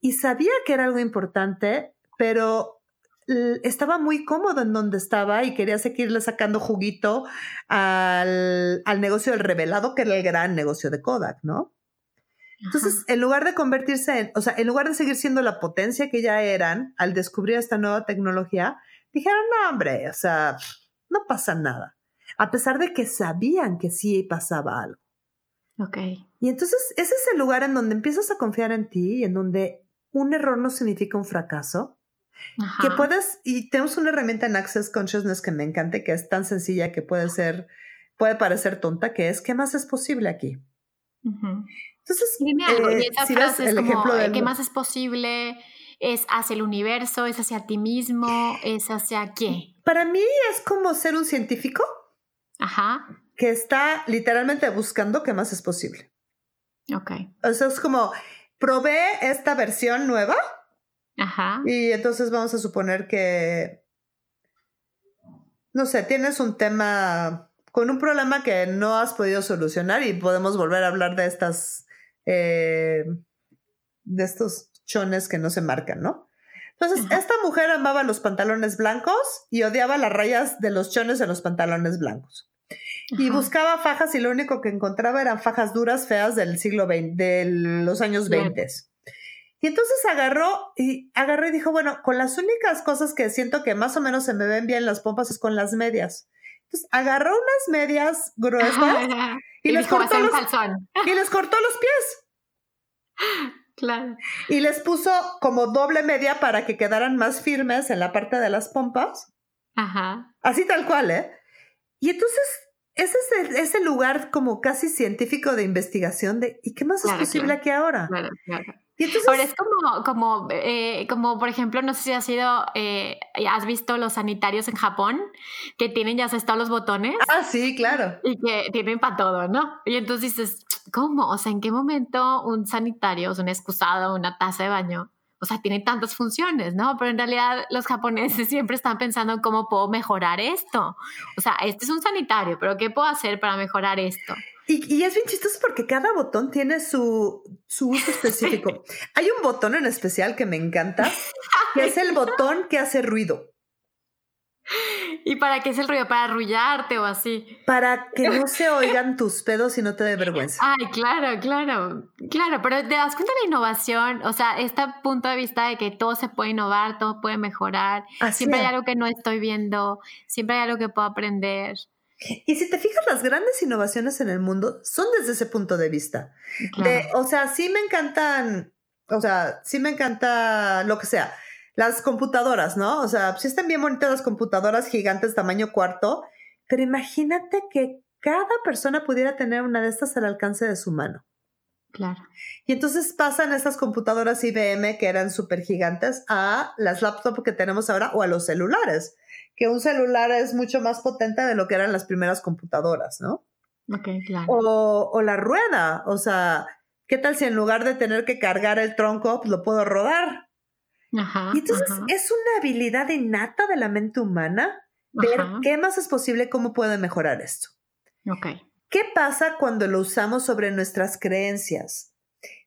S2: y sabía que era algo importante, pero estaba muy cómodo en donde estaba y quería seguirle sacando juguito al, al, negocio del revelado, que era el gran negocio de Kodak, ¿no? Entonces, en lugar de convertirse en, o sea, en lugar de seguir siendo la potencia que ya eran al descubrir esta nueva tecnología, dijeron, no, hombre, o sea, no pasa nada. A pesar de que sabían que sí pasaba algo.
S1: Ok.
S2: Y entonces, ese es el lugar en donde empiezas a confiar en ti y en donde un error no significa un fracaso. Que puedes, y tenemos una herramienta en Access Consciousness que me encanta, que es tan sencilla que puede ser, puede parecer tonta, que es, ¿qué más es posible aquí?
S1: Entonces, Dime algo, eh, y esa el ejemplo de ¿qué más es posible? ¿Es hacia el universo? ¿Es hacia ti mismo? ¿Es hacia qué?
S2: Para mí es como ser un científico.
S1: Ajá.
S2: Que está literalmente buscando qué más es posible.
S1: Ok.
S2: O sea, es como, probé esta versión nueva.
S1: Ajá.
S2: Y entonces vamos a suponer que, no sé, tienes un tema con un problema que no has podido solucionar y podemos volver a hablar de estas eh, de estos chones que no se marcan, ¿no? Entonces, esta mujer amaba los pantalones blancos y odiaba las rayas de los chones en los pantalones blancos. Y buscaba fajas y lo único que encontraba eran fajas duras, feas del siglo XX, de los años 20. Y entonces agarró y agarró y dijo, bueno, con las únicas cosas que siento que más o menos se me ven bien las pompas es con las medias. Entonces agarró unas medias gruesas *laughs* y, les cortó los, y les cortó los pies. *laughs*
S1: Claro.
S2: Y les puso como doble media para que quedaran más firmes en la parte de las pompas.
S1: Ajá.
S2: Así tal cual, ¿eh? Y entonces, ese es ese lugar como casi científico de investigación de ¿y qué más es posible aquí ahora?
S1: Claro, claro. Ahora es como, como, eh, como, por ejemplo, no sé si has sido, eh, has visto los sanitarios en Japón, que tienen ya todos los botones.
S2: Ah, sí, claro.
S1: Y que tienen para todo, ¿no? Y entonces dices, ¿cómo? O sea, ¿en qué momento un sanitario, o sea, un excusado, una taza de baño, o sea, tiene tantas funciones, ¿no? Pero en realidad los japoneses *laughs* siempre están pensando en cómo puedo mejorar esto. O sea, este es un sanitario, pero ¿qué puedo hacer para mejorar esto?
S2: Y, es bien chistoso porque cada botón tiene su, su uso *laughs* específico. Hay un botón en especial que me encanta, que es el *laughs* botón que hace ruido. *laughs*
S1: ¿Y para qué es el ruido? ¿Para arrullarte o así?
S2: Para que no se oigan tus pedos y no te dé vergüenza.
S1: Ay, claro, claro. Claro, pero te das cuenta de la innovación, o sea, este punto de vista de que todo se puede innovar, todo puede mejorar. siempre hay algo que no estoy viendo, siempre hay algo que puedo aprender.
S2: Y si te fijas, las grandes innovaciones en el mundo son desde ese punto de vista. o sea, sí me encantan, o sea, sí me encanta lo que sea. Las computadoras, ¿no? O sea, sí están bien bonitas las computadoras gigantes tamaño cuarto, pero imagínate que cada persona pudiera tener una de estas al alcance de su mano.
S1: Claro.
S2: Y entonces pasan estas computadoras IBM que eran súper gigantes a las laptops que tenemos ahora o a los celulares que un celular es mucho más potente de lo que eran las primeras computadoras, ¿no?
S1: Ok, claro.
S2: O, la rueda, o sea, ¿qué tal si en lugar de tener que cargar el tronco, pues lo puedo rodar?
S1: Ajá.
S2: Y entonces es una habilidad innata de la mente humana ver qué más es posible, cómo puede mejorar esto. ¿Qué pasa cuando lo usamos sobre nuestras creencias?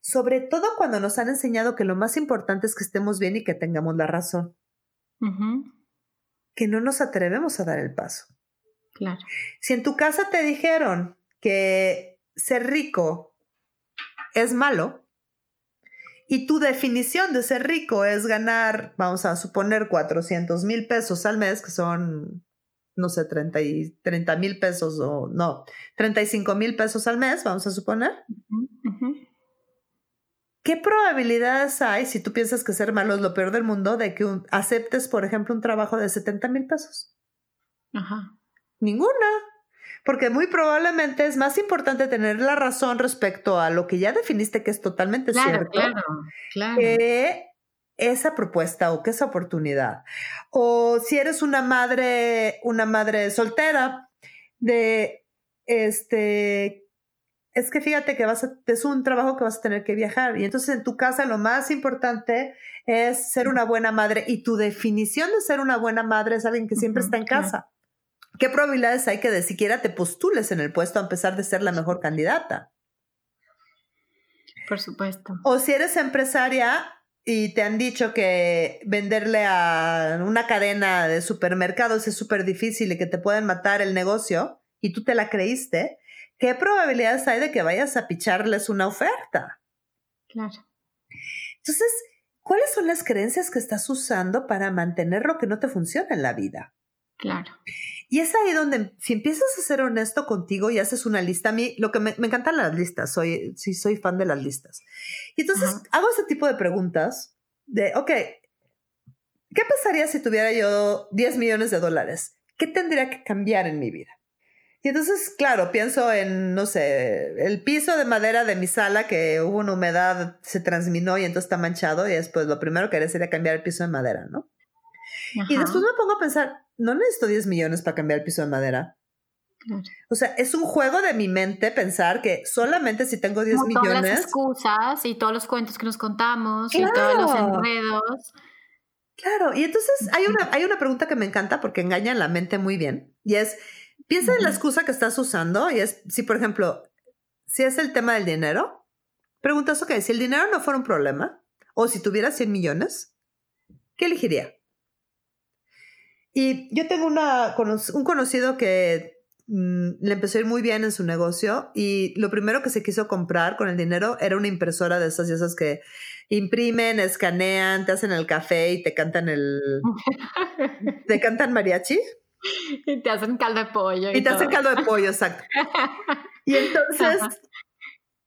S2: Sobre todo cuando nos han enseñado que lo más importante es que estemos bien y que tengamos la razón. Que no nos atrevemos a dar el paso.
S1: Claro.
S2: Si en tu casa te dijeron que ser rico es malo y tu definición de ser rico es ganar, vamos a suponer, 400 mil pesos al mes, que son no sé, 30 mil pesos o no, 35 mil pesos al mes, vamos a suponer. ¿Qué probabilidades hay, si tú piensas que ser malo es lo peor del mundo, de que aceptes, por ejemplo, un trabajo de 70 mil pesos?
S1: Ajá.
S2: Ninguna. Porque muy probablemente es más importante tener la razón respecto a lo que ya definiste que es totalmente cierto.
S1: Claro, claro.
S2: Que esa propuesta o que esa oportunidad. O si eres una madre, una madre soltera, de este, es que fíjate que vas a, es un trabajo que vas a tener que viajar. Y entonces en tu casa lo más importante es ser una buena madre. Y tu definición de ser una buena madre es alguien que siempre está en casa. ¿Qué probabilidades hay que de siquiera te postules en el puesto a pesar de ser la mejor candidata?
S1: Por supuesto.
S2: O si eres empresaria, y te han dicho que venderle a una cadena de supermercados es súper difícil y que te pueden matar el negocio y tú te la creíste, ¿qué probabilidades hay de que vayas a picharles una oferta?
S1: Claro.
S2: Entonces, ¿cuáles son las creencias que estás usando para mantener lo que no te funciona en la vida?
S1: Claro.
S2: Y es ahí donde, si empiezas a ser honesto contigo y haces una lista, a mí lo que me, encantan las listas, soy, sí, soy fan de las listas. Y entonces hago ese tipo de preguntas de, ok, ¿qué pasaría si tuviera yo 10 millones de dólares? ¿Qué tendría que cambiar en mi vida? Y entonces, claro, pienso en, no sé, el piso de madera de mi sala que hubo una humedad, se transminó y entonces está manchado y después lo primero que haría sería cambiar el piso de madera, ¿no? Y después me pongo a pensar, no necesito 10 millones para cambiar el piso de madera. O sea, es un juego de mi mente pensar que solamente si tengo 10 millones. Todas las
S1: excusas y todos los cuentos que nos contamos y todos los enredos.
S2: Claro, y entonces hay una, hay una pregunta que me encanta porque engaña la mente muy bien y es, piensa en la excusa que estás usando y es, si por ejemplo, si es el tema del dinero, preguntas, ok, si el dinero no fuera un problema o si tuviera 100 millones, ¿qué elegiría? Y yo tengo una, un conocido que mm, le empezó a ir muy bien en su negocio y lo primero que se quiso comprar con el dinero era una impresora de esas y esas que imprimen, escanean, te hacen el café y te cantan el... *laughs* te cantan mariachi.
S1: Y te hacen caldo de pollo.
S2: Y, te hacen caldo de pollo, exacto. *laughs* Y entonces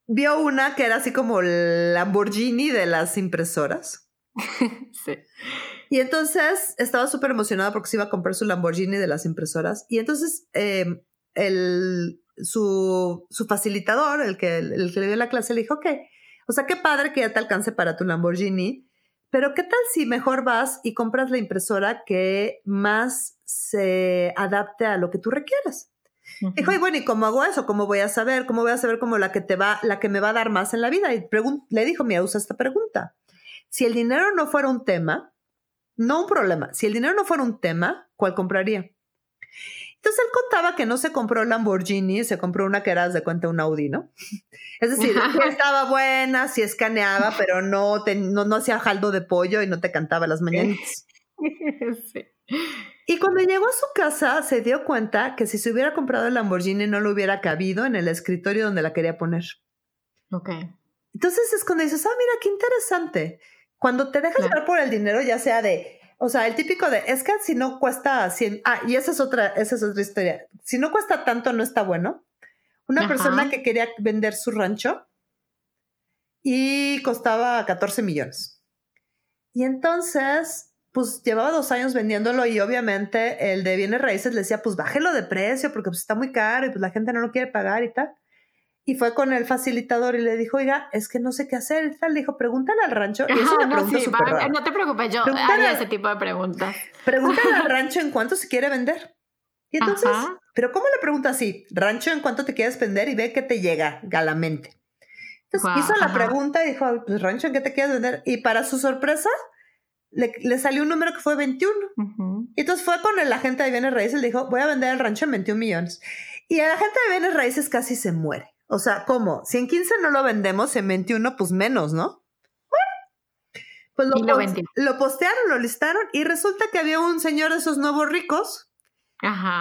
S2: vio una que era así como el Lamborghini de las impresoras. *laughs*
S1: sí.
S2: Y entonces estaba súper emocionada porque se iba a comprar su Lamborghini de las impresoras. Y entonces em, el, su, su, facilitador, el que, el que le dio la clase, le dijo, ok, o sea, qué padre que ya te alcance para tu Lamborghini, pero ¿qué tal si mejor vas y compras la impresora que más se adapte a lo que tú requieres? Dijo, y bueno, ¿y cómo hago eso? ¿Cómo voy a saber? ¿Cómo voy a saber cómo la que te va, la que me va a dar más en la vida? Y le dijo, mira, usa esta pregunta. Si el dinero no fuera un tema, no un problema. Si el dinero no fuera un tema, ¿cuál compraría? Entonces él contaba que no se compró el Lamborghini, se compró una que era de cuenta un Audi, ¿no? *laughs* Es decir, *laughs* estaba buena, sí escaneaba, pero no, no, hacía jaldo de pollo y no te cantaba las mañanitas. *laughs* Y cuando llegó a su casa se dio cuenta que si se hubiera comprado el Lamborghini no lo hubiera cabido en el escritorio donde la quería poner.
S1: Ok.
S2: Entonces es cuando dices, ah, mira, qué interesante. Cuando te dejas llevar por el dinero, ya sea de, o sea, el típico de, es que si no cuesta 100, ah, y esa es otra, esa es otra historia. Si no cuesta tanto, no está bueno. Una persona que quería vender su rancho y costaba 14 millones. Y entonces, pues llevaba dos años vendiéndolo y obviamente el de bienes raíces le decía, pues bájelo de precio porque pues, está muy caro y pues la gente no lo quiere pagar y tal. Y fue con el facilitador y le dijo, oiga, es que no sé qué hacer. Y tal, le dijo, pregúntale al rancho. Y es una no, pregunta
S1: No te preocupes, yo haría ese tipo de preguntas.
S2: Pregúntale al *laughs* rancho en cuánto se quiere vender. Y entonces, pero ¿cómo le pregunta así? Rancho, ¿en cuánto te quieres vender? Y ve que te llega galamente. Entonces hizo la pregunta y dijo, pues rancho, ¿en qué te quieres vender? Y para su sorpresa, le, salió un número que fue 21. Y entonces fue con el agente de bienes raíces y le dijo, voy a vender el rancho en 21 millones. Y a la gente de bienes raíces casi se muere. O sea, ¿cómo? Si en 15 no lo vendemos, en 21 pues menos, ¿no? Bueno, pues lo, lo, postearon, lo listaron y resulta que había un señor de esos nuevos ricos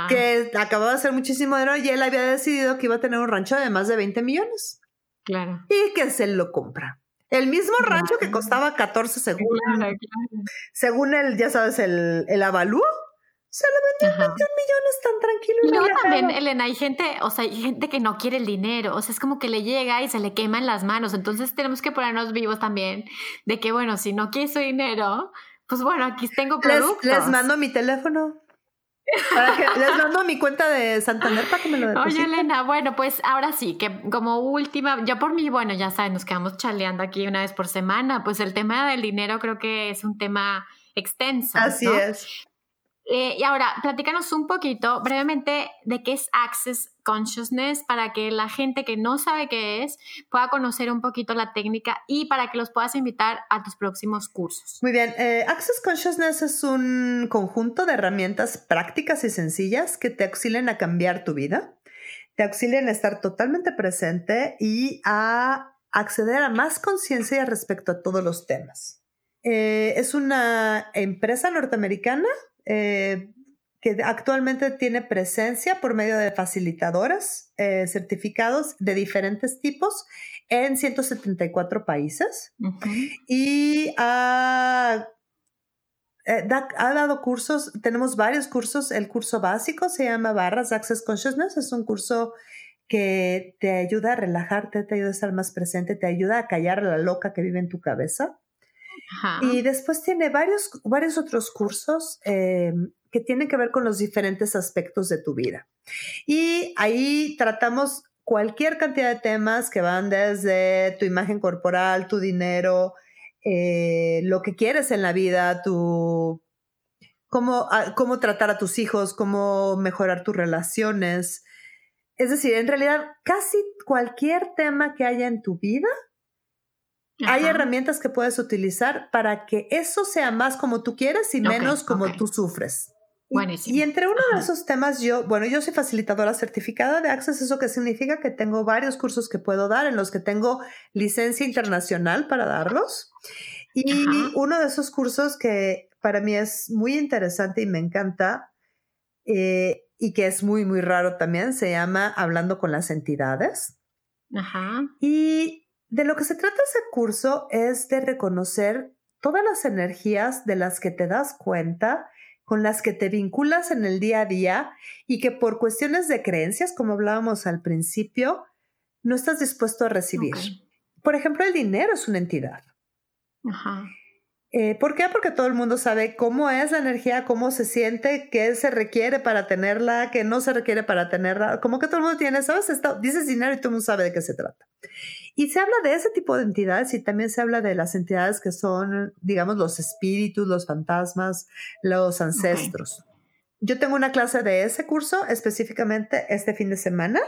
S2: que acababa de hacer muchísimo dinero y él había decidido que iba a tener un rancho de más de 20 millones.
S1: Claro.
S2: Y que se lo compra. El mismo rancho que costaba 14 según, según el, ya sabes, el, el avalúo, se lo vendió 21 millones tan tranquilo.
S1: Y también, Elena, hay gente, o sea, hay gente que no quiere el dinero, o sea, es como que le llega y se le quema en las manos, entonces tenemos que ponernos vivos también de que, bueno, si no quiso dinero, pues bueno, aquí tengo productos.
S2: Les, les mando mi teléfono *laughs* les mando mi cuenta de Santander para que me lo depositen.
S1: Oye, Elena, bueno, pues ahora sí, que como última, yo por mí, bueno, ya saben, nos quedamos chaleando aquí una vez por semana, pues el tema del dinero creo que es un tema extenso.
S2: Así es.
S1: Eh, y ahora, platícanos un poquito brevemente de qué es Access Consciousness para que la gente que no sabe qué es pueda conocer un poquito la técnica y para que los puedas invitar a tus próximos cursos.
S2: Muy bien, eh, Access Consciousness es un conjunto de herramientas prácticas y sencillas que te auxilian a cambiar tu vida, te auxilian a estar totalmente presente y a acceder a más conciencia respecto a todos los temas. Eh, es una empresa norteamericana eh, que actualmente tiene presencia por medio de facilitadoras eh, certificados de diferentes tipos en 174 países. Y ha, eh, ha, dado cursos, tenemos varios cursos, el curso básico se llama Barras Access Consciousness, es un curso que te ayuda a relajarte, te ayuda a estar más presente, te ayuda a callar a la loca que vive en tu cabeza. Y después tiene varios, varios otros cursos eh, que tienen que ver con los diferentes aspectos de tu vida. Y ahí tratamos cualquier cantidad de temas que van desde tu imagen corporal, tu dinero, eh, lo que quieres en la vida, tu, cómo, ah, cómo tratar a tus hijos, cómo mejorar tus relaciones. Es decir, en realidad, casi cualquier tema que haya en tu vida hay herramientas que puedes utilizar para que eso sea más como tú quieres y menos como tú sufres.
S1: Buenísimo.
S2: Y, entre uno de esos temas, yo, bueno, yo soy facilitadora certificada de Access, eso que significa que tengo varios cursos que puedo dar en los que tengo licencia internacional para darlos. Y uno de esos cursos que para mí es muy interesante y me encanta, eh, y que es muy, muy raro también, se llama Hablando con las entidades.
S1: Ajá.
S2: Y de lo que se trata ese curso es de reconocer todas las energías de las que te das cuenta, con las que te vinculas en el día a día y que por cuestiones de creencias, como hablábamos al principio, no estás dispuesto a recibir. Por ejemplo, el dinero es una entidad.
S1: Ajá.
S2: Eh, ¿Por qué? Porque todo el mundo sabe cómo es la energía, cómo se siente, qué se requiere para tenerla, qué no se requiere para tenerla. Como que todo el mundo tiene, ¿sabes? dices dinero y todo el mundo sabe de qué se trata. Y se habla de ese tipo de entidades y también se habla de las entidades que son, digamos, los espíritus, los fantasmas, los ancestros. Yo tengo una clase de ese curso específicamente este fin de semana.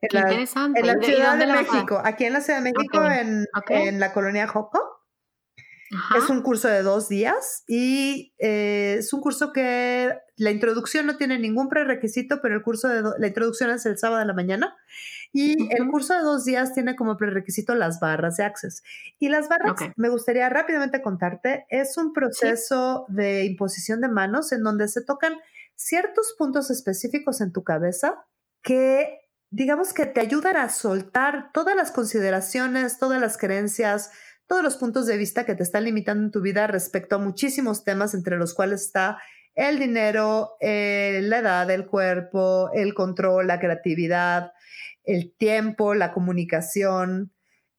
S1: En la, interesante.
S2: En la Ciudad de México, aquí en la Ciudad de México, en, en, la colonia Joco. Es un curso de dos días y eh, es un curso que la introducción no tiene ningún prerequisito, pero el curso de la introducción es el sábado de la mañana y el curso de dos días tiene como prerequisito las barras de Access. Y las barras, me gustaría rápidamente contarte, es un proceso de imposición de manos en donde se tocan ciertos puntos específicos en tu cabeza que, digamos que te ayudan a soltar todas las consideraciones, todas las creencias, todos los puntos de vista que te están limitando en tu vida respecto a muchísimos temas, entre los cuales está el dinero, eh, la edad, el cuerpo, el control, la creatividad, el tiempo, la comunicación,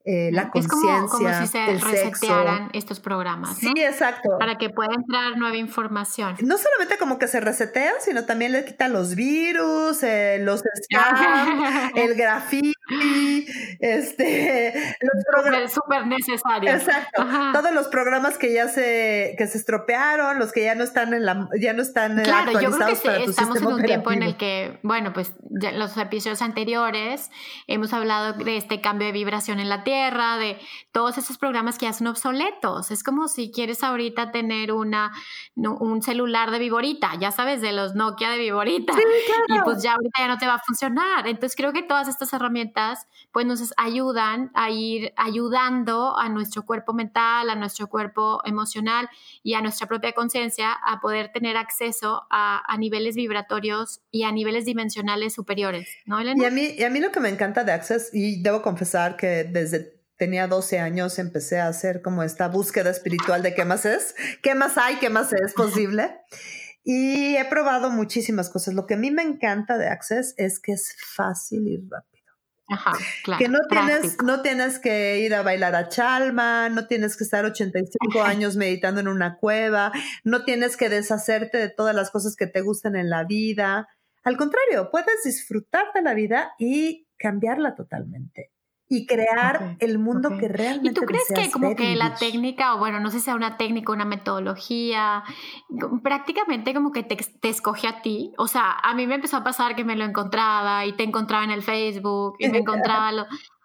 S2: eh, la conciencia.
S1: Es como, si se resetearan estos programas.
S2: Sí, exacto.
S1: Para que pueda entrar nueva información.
S2: No solamente como que se resetean, sino también le quitan los virus, eh, los scams, *laughs* el graffiti, este, *laughs*
S1: los súper necesario.
S2: Exacto. Todos los programas que ya se, que se estropearon, los que ya no están en la, ya no están
S1: claro, yo creo que estamos en un tiempo en el que, bueno, pues ya los episodios anteriores hemos hablado de este cambio de vibración en la Tierra, de todos esos programas que ya son obsoletos. Es como si quieres ahorita tener una, un celular de viborita, ya sabes, de los Nokia de viborita. Y pues ya ahorita ya no te va a funcionar. Entonces creo que todas estas herramientas pues nos ayudan a ir ayudando a nuestro cuerpo mental, a nuestro cuerpo emocional y a nuestra propia conciencia a poder tener acceso a, niveles vibratorios y a niveles dimensionales superiores, ¿no, Elena?
S2: Y a, mí, y a mí lo que me encanta de Access, y debo confesar que desde tenía 12 años empecé a hacer como esta búsqueda espiritual de qué más es, qué más hay, qué más es posible. *laughs* Y he probado muchísimas cosas. Lo que a mí me encanta de Access es que es fácil y rápido.
S1: Ajá, claro,
S2: que no tienes, no tienes que ir a bailar a Chalma, no tienes que estar 85 años meditando en una cueva, no tienes que deshacerte de todas las cosas que te gustan en la vida. Al contrario, puedes disfrutar de la vida y cambiarla totalmente y crear el mundo que realmente
S1: ¿Y tú crees que como que la técnica, o bueno, no sé si sea una técnica, una metodología, prácticamente como que te, te, escoge a ti? O sea, a mí me empezó a pasar que me lo encontraba y te encontraba en el Facebook y me *laughs* encontraba lo...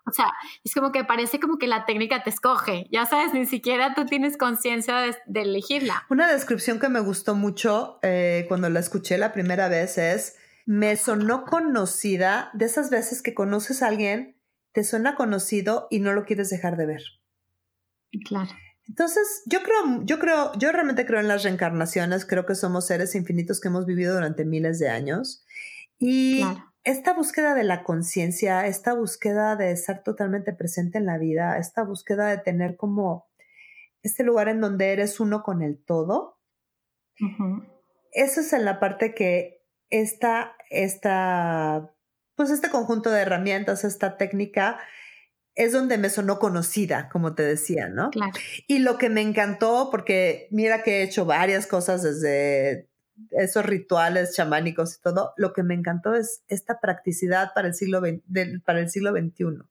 S1: O sea, es como que parece como que la técnica te escoge, ya sabes, ni siquiera tú tienes conciencia de, elegirla.
S2: Una descripción que me gustó mucho eh, cuando la escuché la primera vez es, me sonó conocida de esas veces que conoces a alguien te suena conocido y no lo quieres dejar de ver.
S1: Claro.
S2: Entonces, yo creo, yo creo, yo realmente creo en las reencarnaciones, creo que somos seres infinitos que hemos vivido durante miles de años. Y esta búsqueda de la conciencia, esta búsqueda de estar totalmente presente en la vida, esta búsqueda de tener como este lugar en donde eres uno con el todo, eso es en la parte que esta, esta pues este conjunto de herramientas, esta técnica, es donde me sonó conocida, como te decía, ¿no?
S1: Claro.
S2: Y lo que me encantó, porque mira que he hecho varias cosas desde esos rituales chamánicos y todo, lo que me encantó es esta practicidad para el siglo, para el siglo XXI,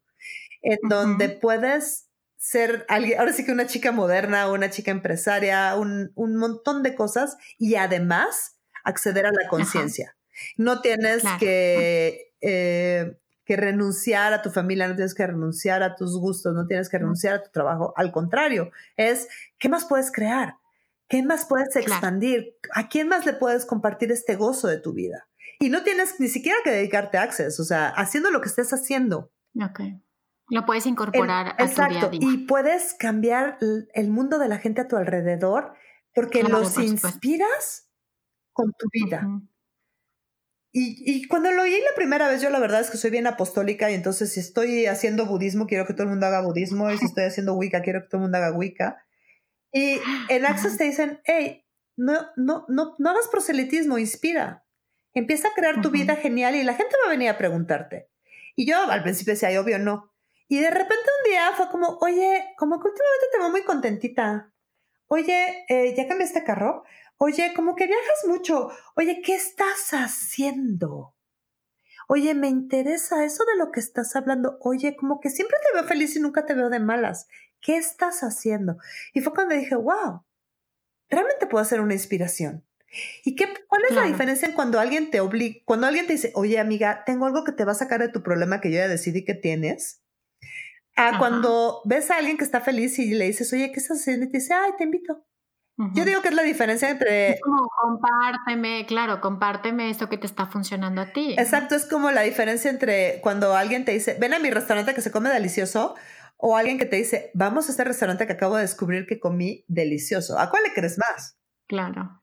S2: en donde puedes ser alguien, ahora sí que una chica moderna, una chica empresaria, un, un montón de cosas y además acceder a la conciencia. No tienes que eh, que renunciar a tu familia, no tienes que renunciar a tus gustos, no tienes que renunciar a tu trabajo. Al contrario, es, ¿qué más puedes crear? ¿Qué más puedes expandir? ¿A quién más le puedes compartir este gozo de tu vida? Y no tienes ni siquiera que dedicarte a Access, o sea, haciendo lo que estés haciendo.
S1: Ok. Lo puedes incorporar a
S2: exacto,
S1: tu
S2: día Y puedes cambiar el mundo de la gente a tu alrededor porque los inspiras con tu vida. Y, cuando lo oí la primera vez, yo la verdad es que soy bien apostólica y entonces si estoy haciendo budismo, quiero que todo el mundo haga budismo y si estoy *laughs* haciendo Wicca, quiero que todo el mundo haga Wicca. Y en Access te dicen, hey, no, no, no, no hagas proselitismo, inspira. Empieza a crear tu vida genial y la gente va a venir a preguntarte. Y yo al principio decía, obvio no. Y de repente un día fue como, oye, como que últimamente te veo muy contentita. Oye, eh, ¿ya cambiaste carro? Oye, como que viajas mucho. Oye, ¿qué estás haciendo? Oye, me interesa eso de lo que estás hablando. Oye, como que siempre te veo feliz y nunca te veo de malas. ¿Qué estás haciendo? Y fue cuando dije, wow, realmente puedo ser una inspiración. ¿Y qué, cuál es la diferencia en cuando alguien te obliga, cuando alguien te dice, oye amiga, tengo algo que te va a sacar de tu problema que yo ya decidí que tienes? A cuando ves a alguien que está feliz y le dices, oye, ¿qué estás haciendo? Y te dice, ay, te invito. Yo digo que es la diferencia entre...
S1: Es como compárteme, claro, compárteme esto que te está funcionando a ti.
S2: Exacto, es como la diferencia entre cuando alguien te dice, ven a mi restaurante que se come delicioso, o alguien que te dice, vamos a este restaurante que acabo de descubrir que comí delicioso. ¿A cuál le crees más?
S1: Claro.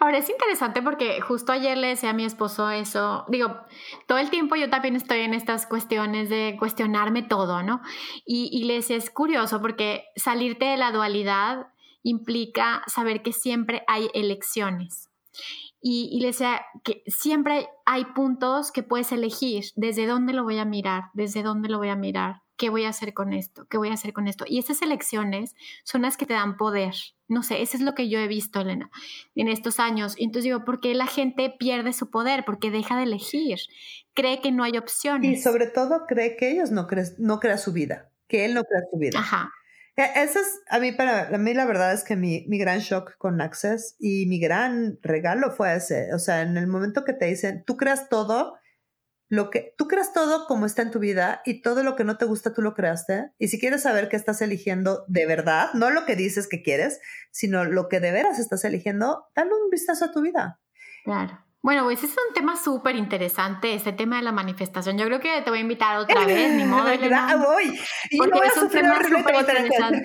S1: Ahora es interesante porque justo ayer le decía a mi esposo eso, digo, todo el tiempo yo también estoy en estas cuestiones de cuestionarme todo, ¿no? Y, y le decía, es curioso porque salirte de la dualidad implica saber que siempre hay elecciones. Y, y le decía que siempre hay puntos que puedes elegir, desde dónde lo voy a mirar, desde dónde lo voy a mirar. ¿qué voy a hacer con esto? ¿Qué voy a hacer con esto? Y esas elecciones son las que te dan poder. No sé, eso es lo que yo he visto, Elena, en estos años. Y entonces digo, ¿por qué la gente pierde su poder? Porque deja de elegir. Cree que no hay opciones.
S2: Y sobre todo cree que ellos no, creen no crea su vida, que él no crea su vida.
S1: Ajá.
S2: E, Ese es, a mí, para a mí la verdad es que mi, mi gran shock con Access y mi gran regalo fue ese. O sea, en el momento que te dicen, tú creas todo, lo que tú creas todo como está en tu vida y todo lo que no te gusta tú lo creaste. Y si quieres saber qué estás eligiendo de verdad, no lo que dices que quieres, sino lo que de veras estás eligiendo, dale un vistazo a tu vida.
S1: Claro. Bueno, pues ese es un tema súper interesante, este tema de la manifestación. Yo creo que te voy a invitar otra vez, ni *laughs* modo. Elena,
S2: voy. Y
S1: porque
S2: voy a
S1: es un tema súper
S2: voy
S1: interesante.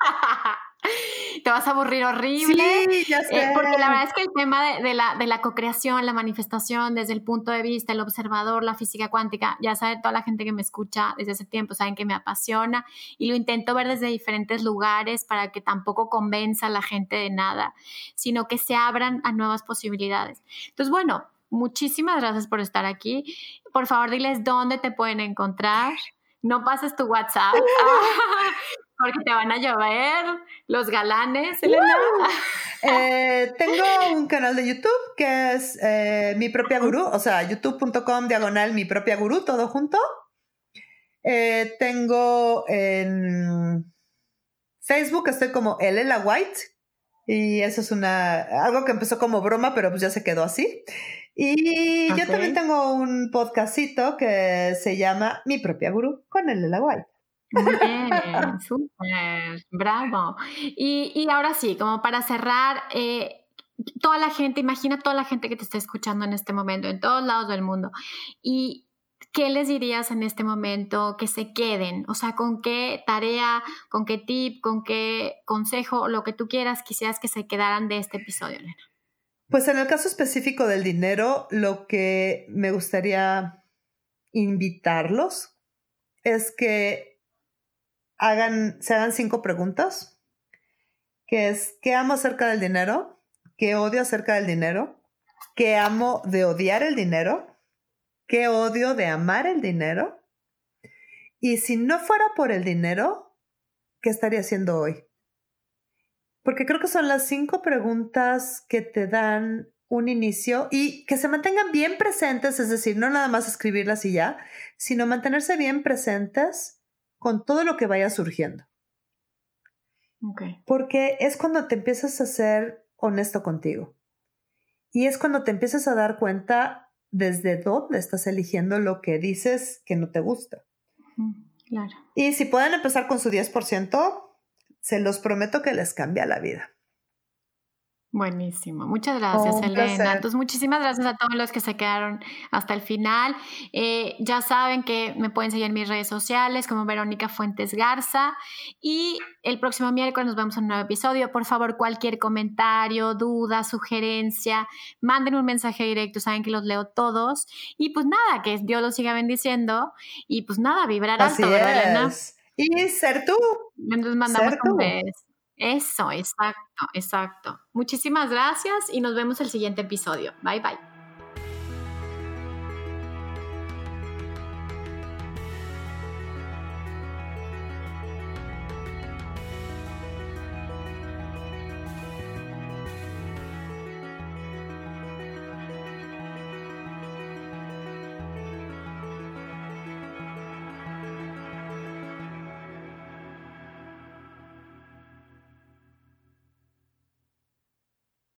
S1: *laughs* *laughs* te vas a aburrir horrible.
S2: Sí, ya sé.
S1: Eh, porque la verdad es que el tema de, de la, de la co-creación, la manifestación, desde el punto de vista, el observador, la física cuántica, ya sabe toda la gente que me escucha desde hace tiempo, saben que me apasiona y lo intento ver desde diferentes lugares para que tampoco convenza a la gente de nada, sino que se abran a nuevas posibilidades. Entonces, bueno, muchísimas gracias por estar aquí. Por favor, diles dónde te pueden encontrar. *laughs* No pases tu WhatsApp. *laughs* Porque te van a llover los galanes, Elena. *laughs*
S2: Eh, tengo un canal de YouTube que es eh, mi propia gurú, o sea, youtube.com diagonal mi propia gurú, todo junto. Eh, tengo en Facebook, estoy como Elela White. Y eso es una algo que empezó como broma, pero pues ya se quedó así. Y yo también tengo un podcastito que se llama Mi propia gurú con Elela White.
S1: Muy *laughs* bien, súper, bravo. Y, y ahora sí, como para cerrar, eh, toda la gente, imagina toda la gente que te está escuchando en este momento, en todos lados del mundo. ¿Y qué les dirías en este momento que se queden? O sea, ¿con qué tarea, con qué tip, con qué consejo, lo que tú quieras, quisieras que se quedaran de este episodio, Elena?
S2: Pues en el caso específico del dinero, lo que me gustaría invitarlos es que hagan, se hagan cinco preguntas, que es, ¿qué amo acerca del dinero? ¿Qué odio acerca del dinero? ¿Qué amo de odiar el dinero? ¿Qué odio de amar el dinero? Y si no fuera por el dinero, ¿qué estaría haciendo hoy? Porque creo que son las cinco preguntas que te dan un inicio y que se mantengan bien presentes, es decir, no nada más escribirlas y ya, sino mantenerse bien presentes con todo lo que vaya surgiendo. Porque es cuando te empiezas a ser honesto contigo. Y es cuando te empiezas a dar cuenta desde dónde estás eligiendo lo que dices que no te gusta.
S1: Claro.
S2: Y si pueden empezar con su 10%, se los prometo que les cambia la vida.
S1: Buenísimo, muchas gracias
S2: Un
S1: Elena.
S2: placer.
S1: Entonces, muchísimas gracias a todos los que se quedaron hasta el final. Eh, ya saben que me pueden seguir en mis redes sociales como Verónica Fuentes Garza y el próximo miércoles nos vemos en un nuevo episodio. Por favor, cualquier comentario, duda, sugerencia, manden un mensaje directo, saben que los leo todos. Y pues nada, que Dios los siga bendiciendo y pues nada, vibrar
S2: Así
S1: alto, ¿verdad, Elena?
S2: es. Y ser tú.
S1: Entonces mandamos
S2: Ser
S1: un
S2: tú.
S1: beso. Eso, exacto, exacto. Muchísimas gracias y nos vemos el siguiente episodio. Bye bye.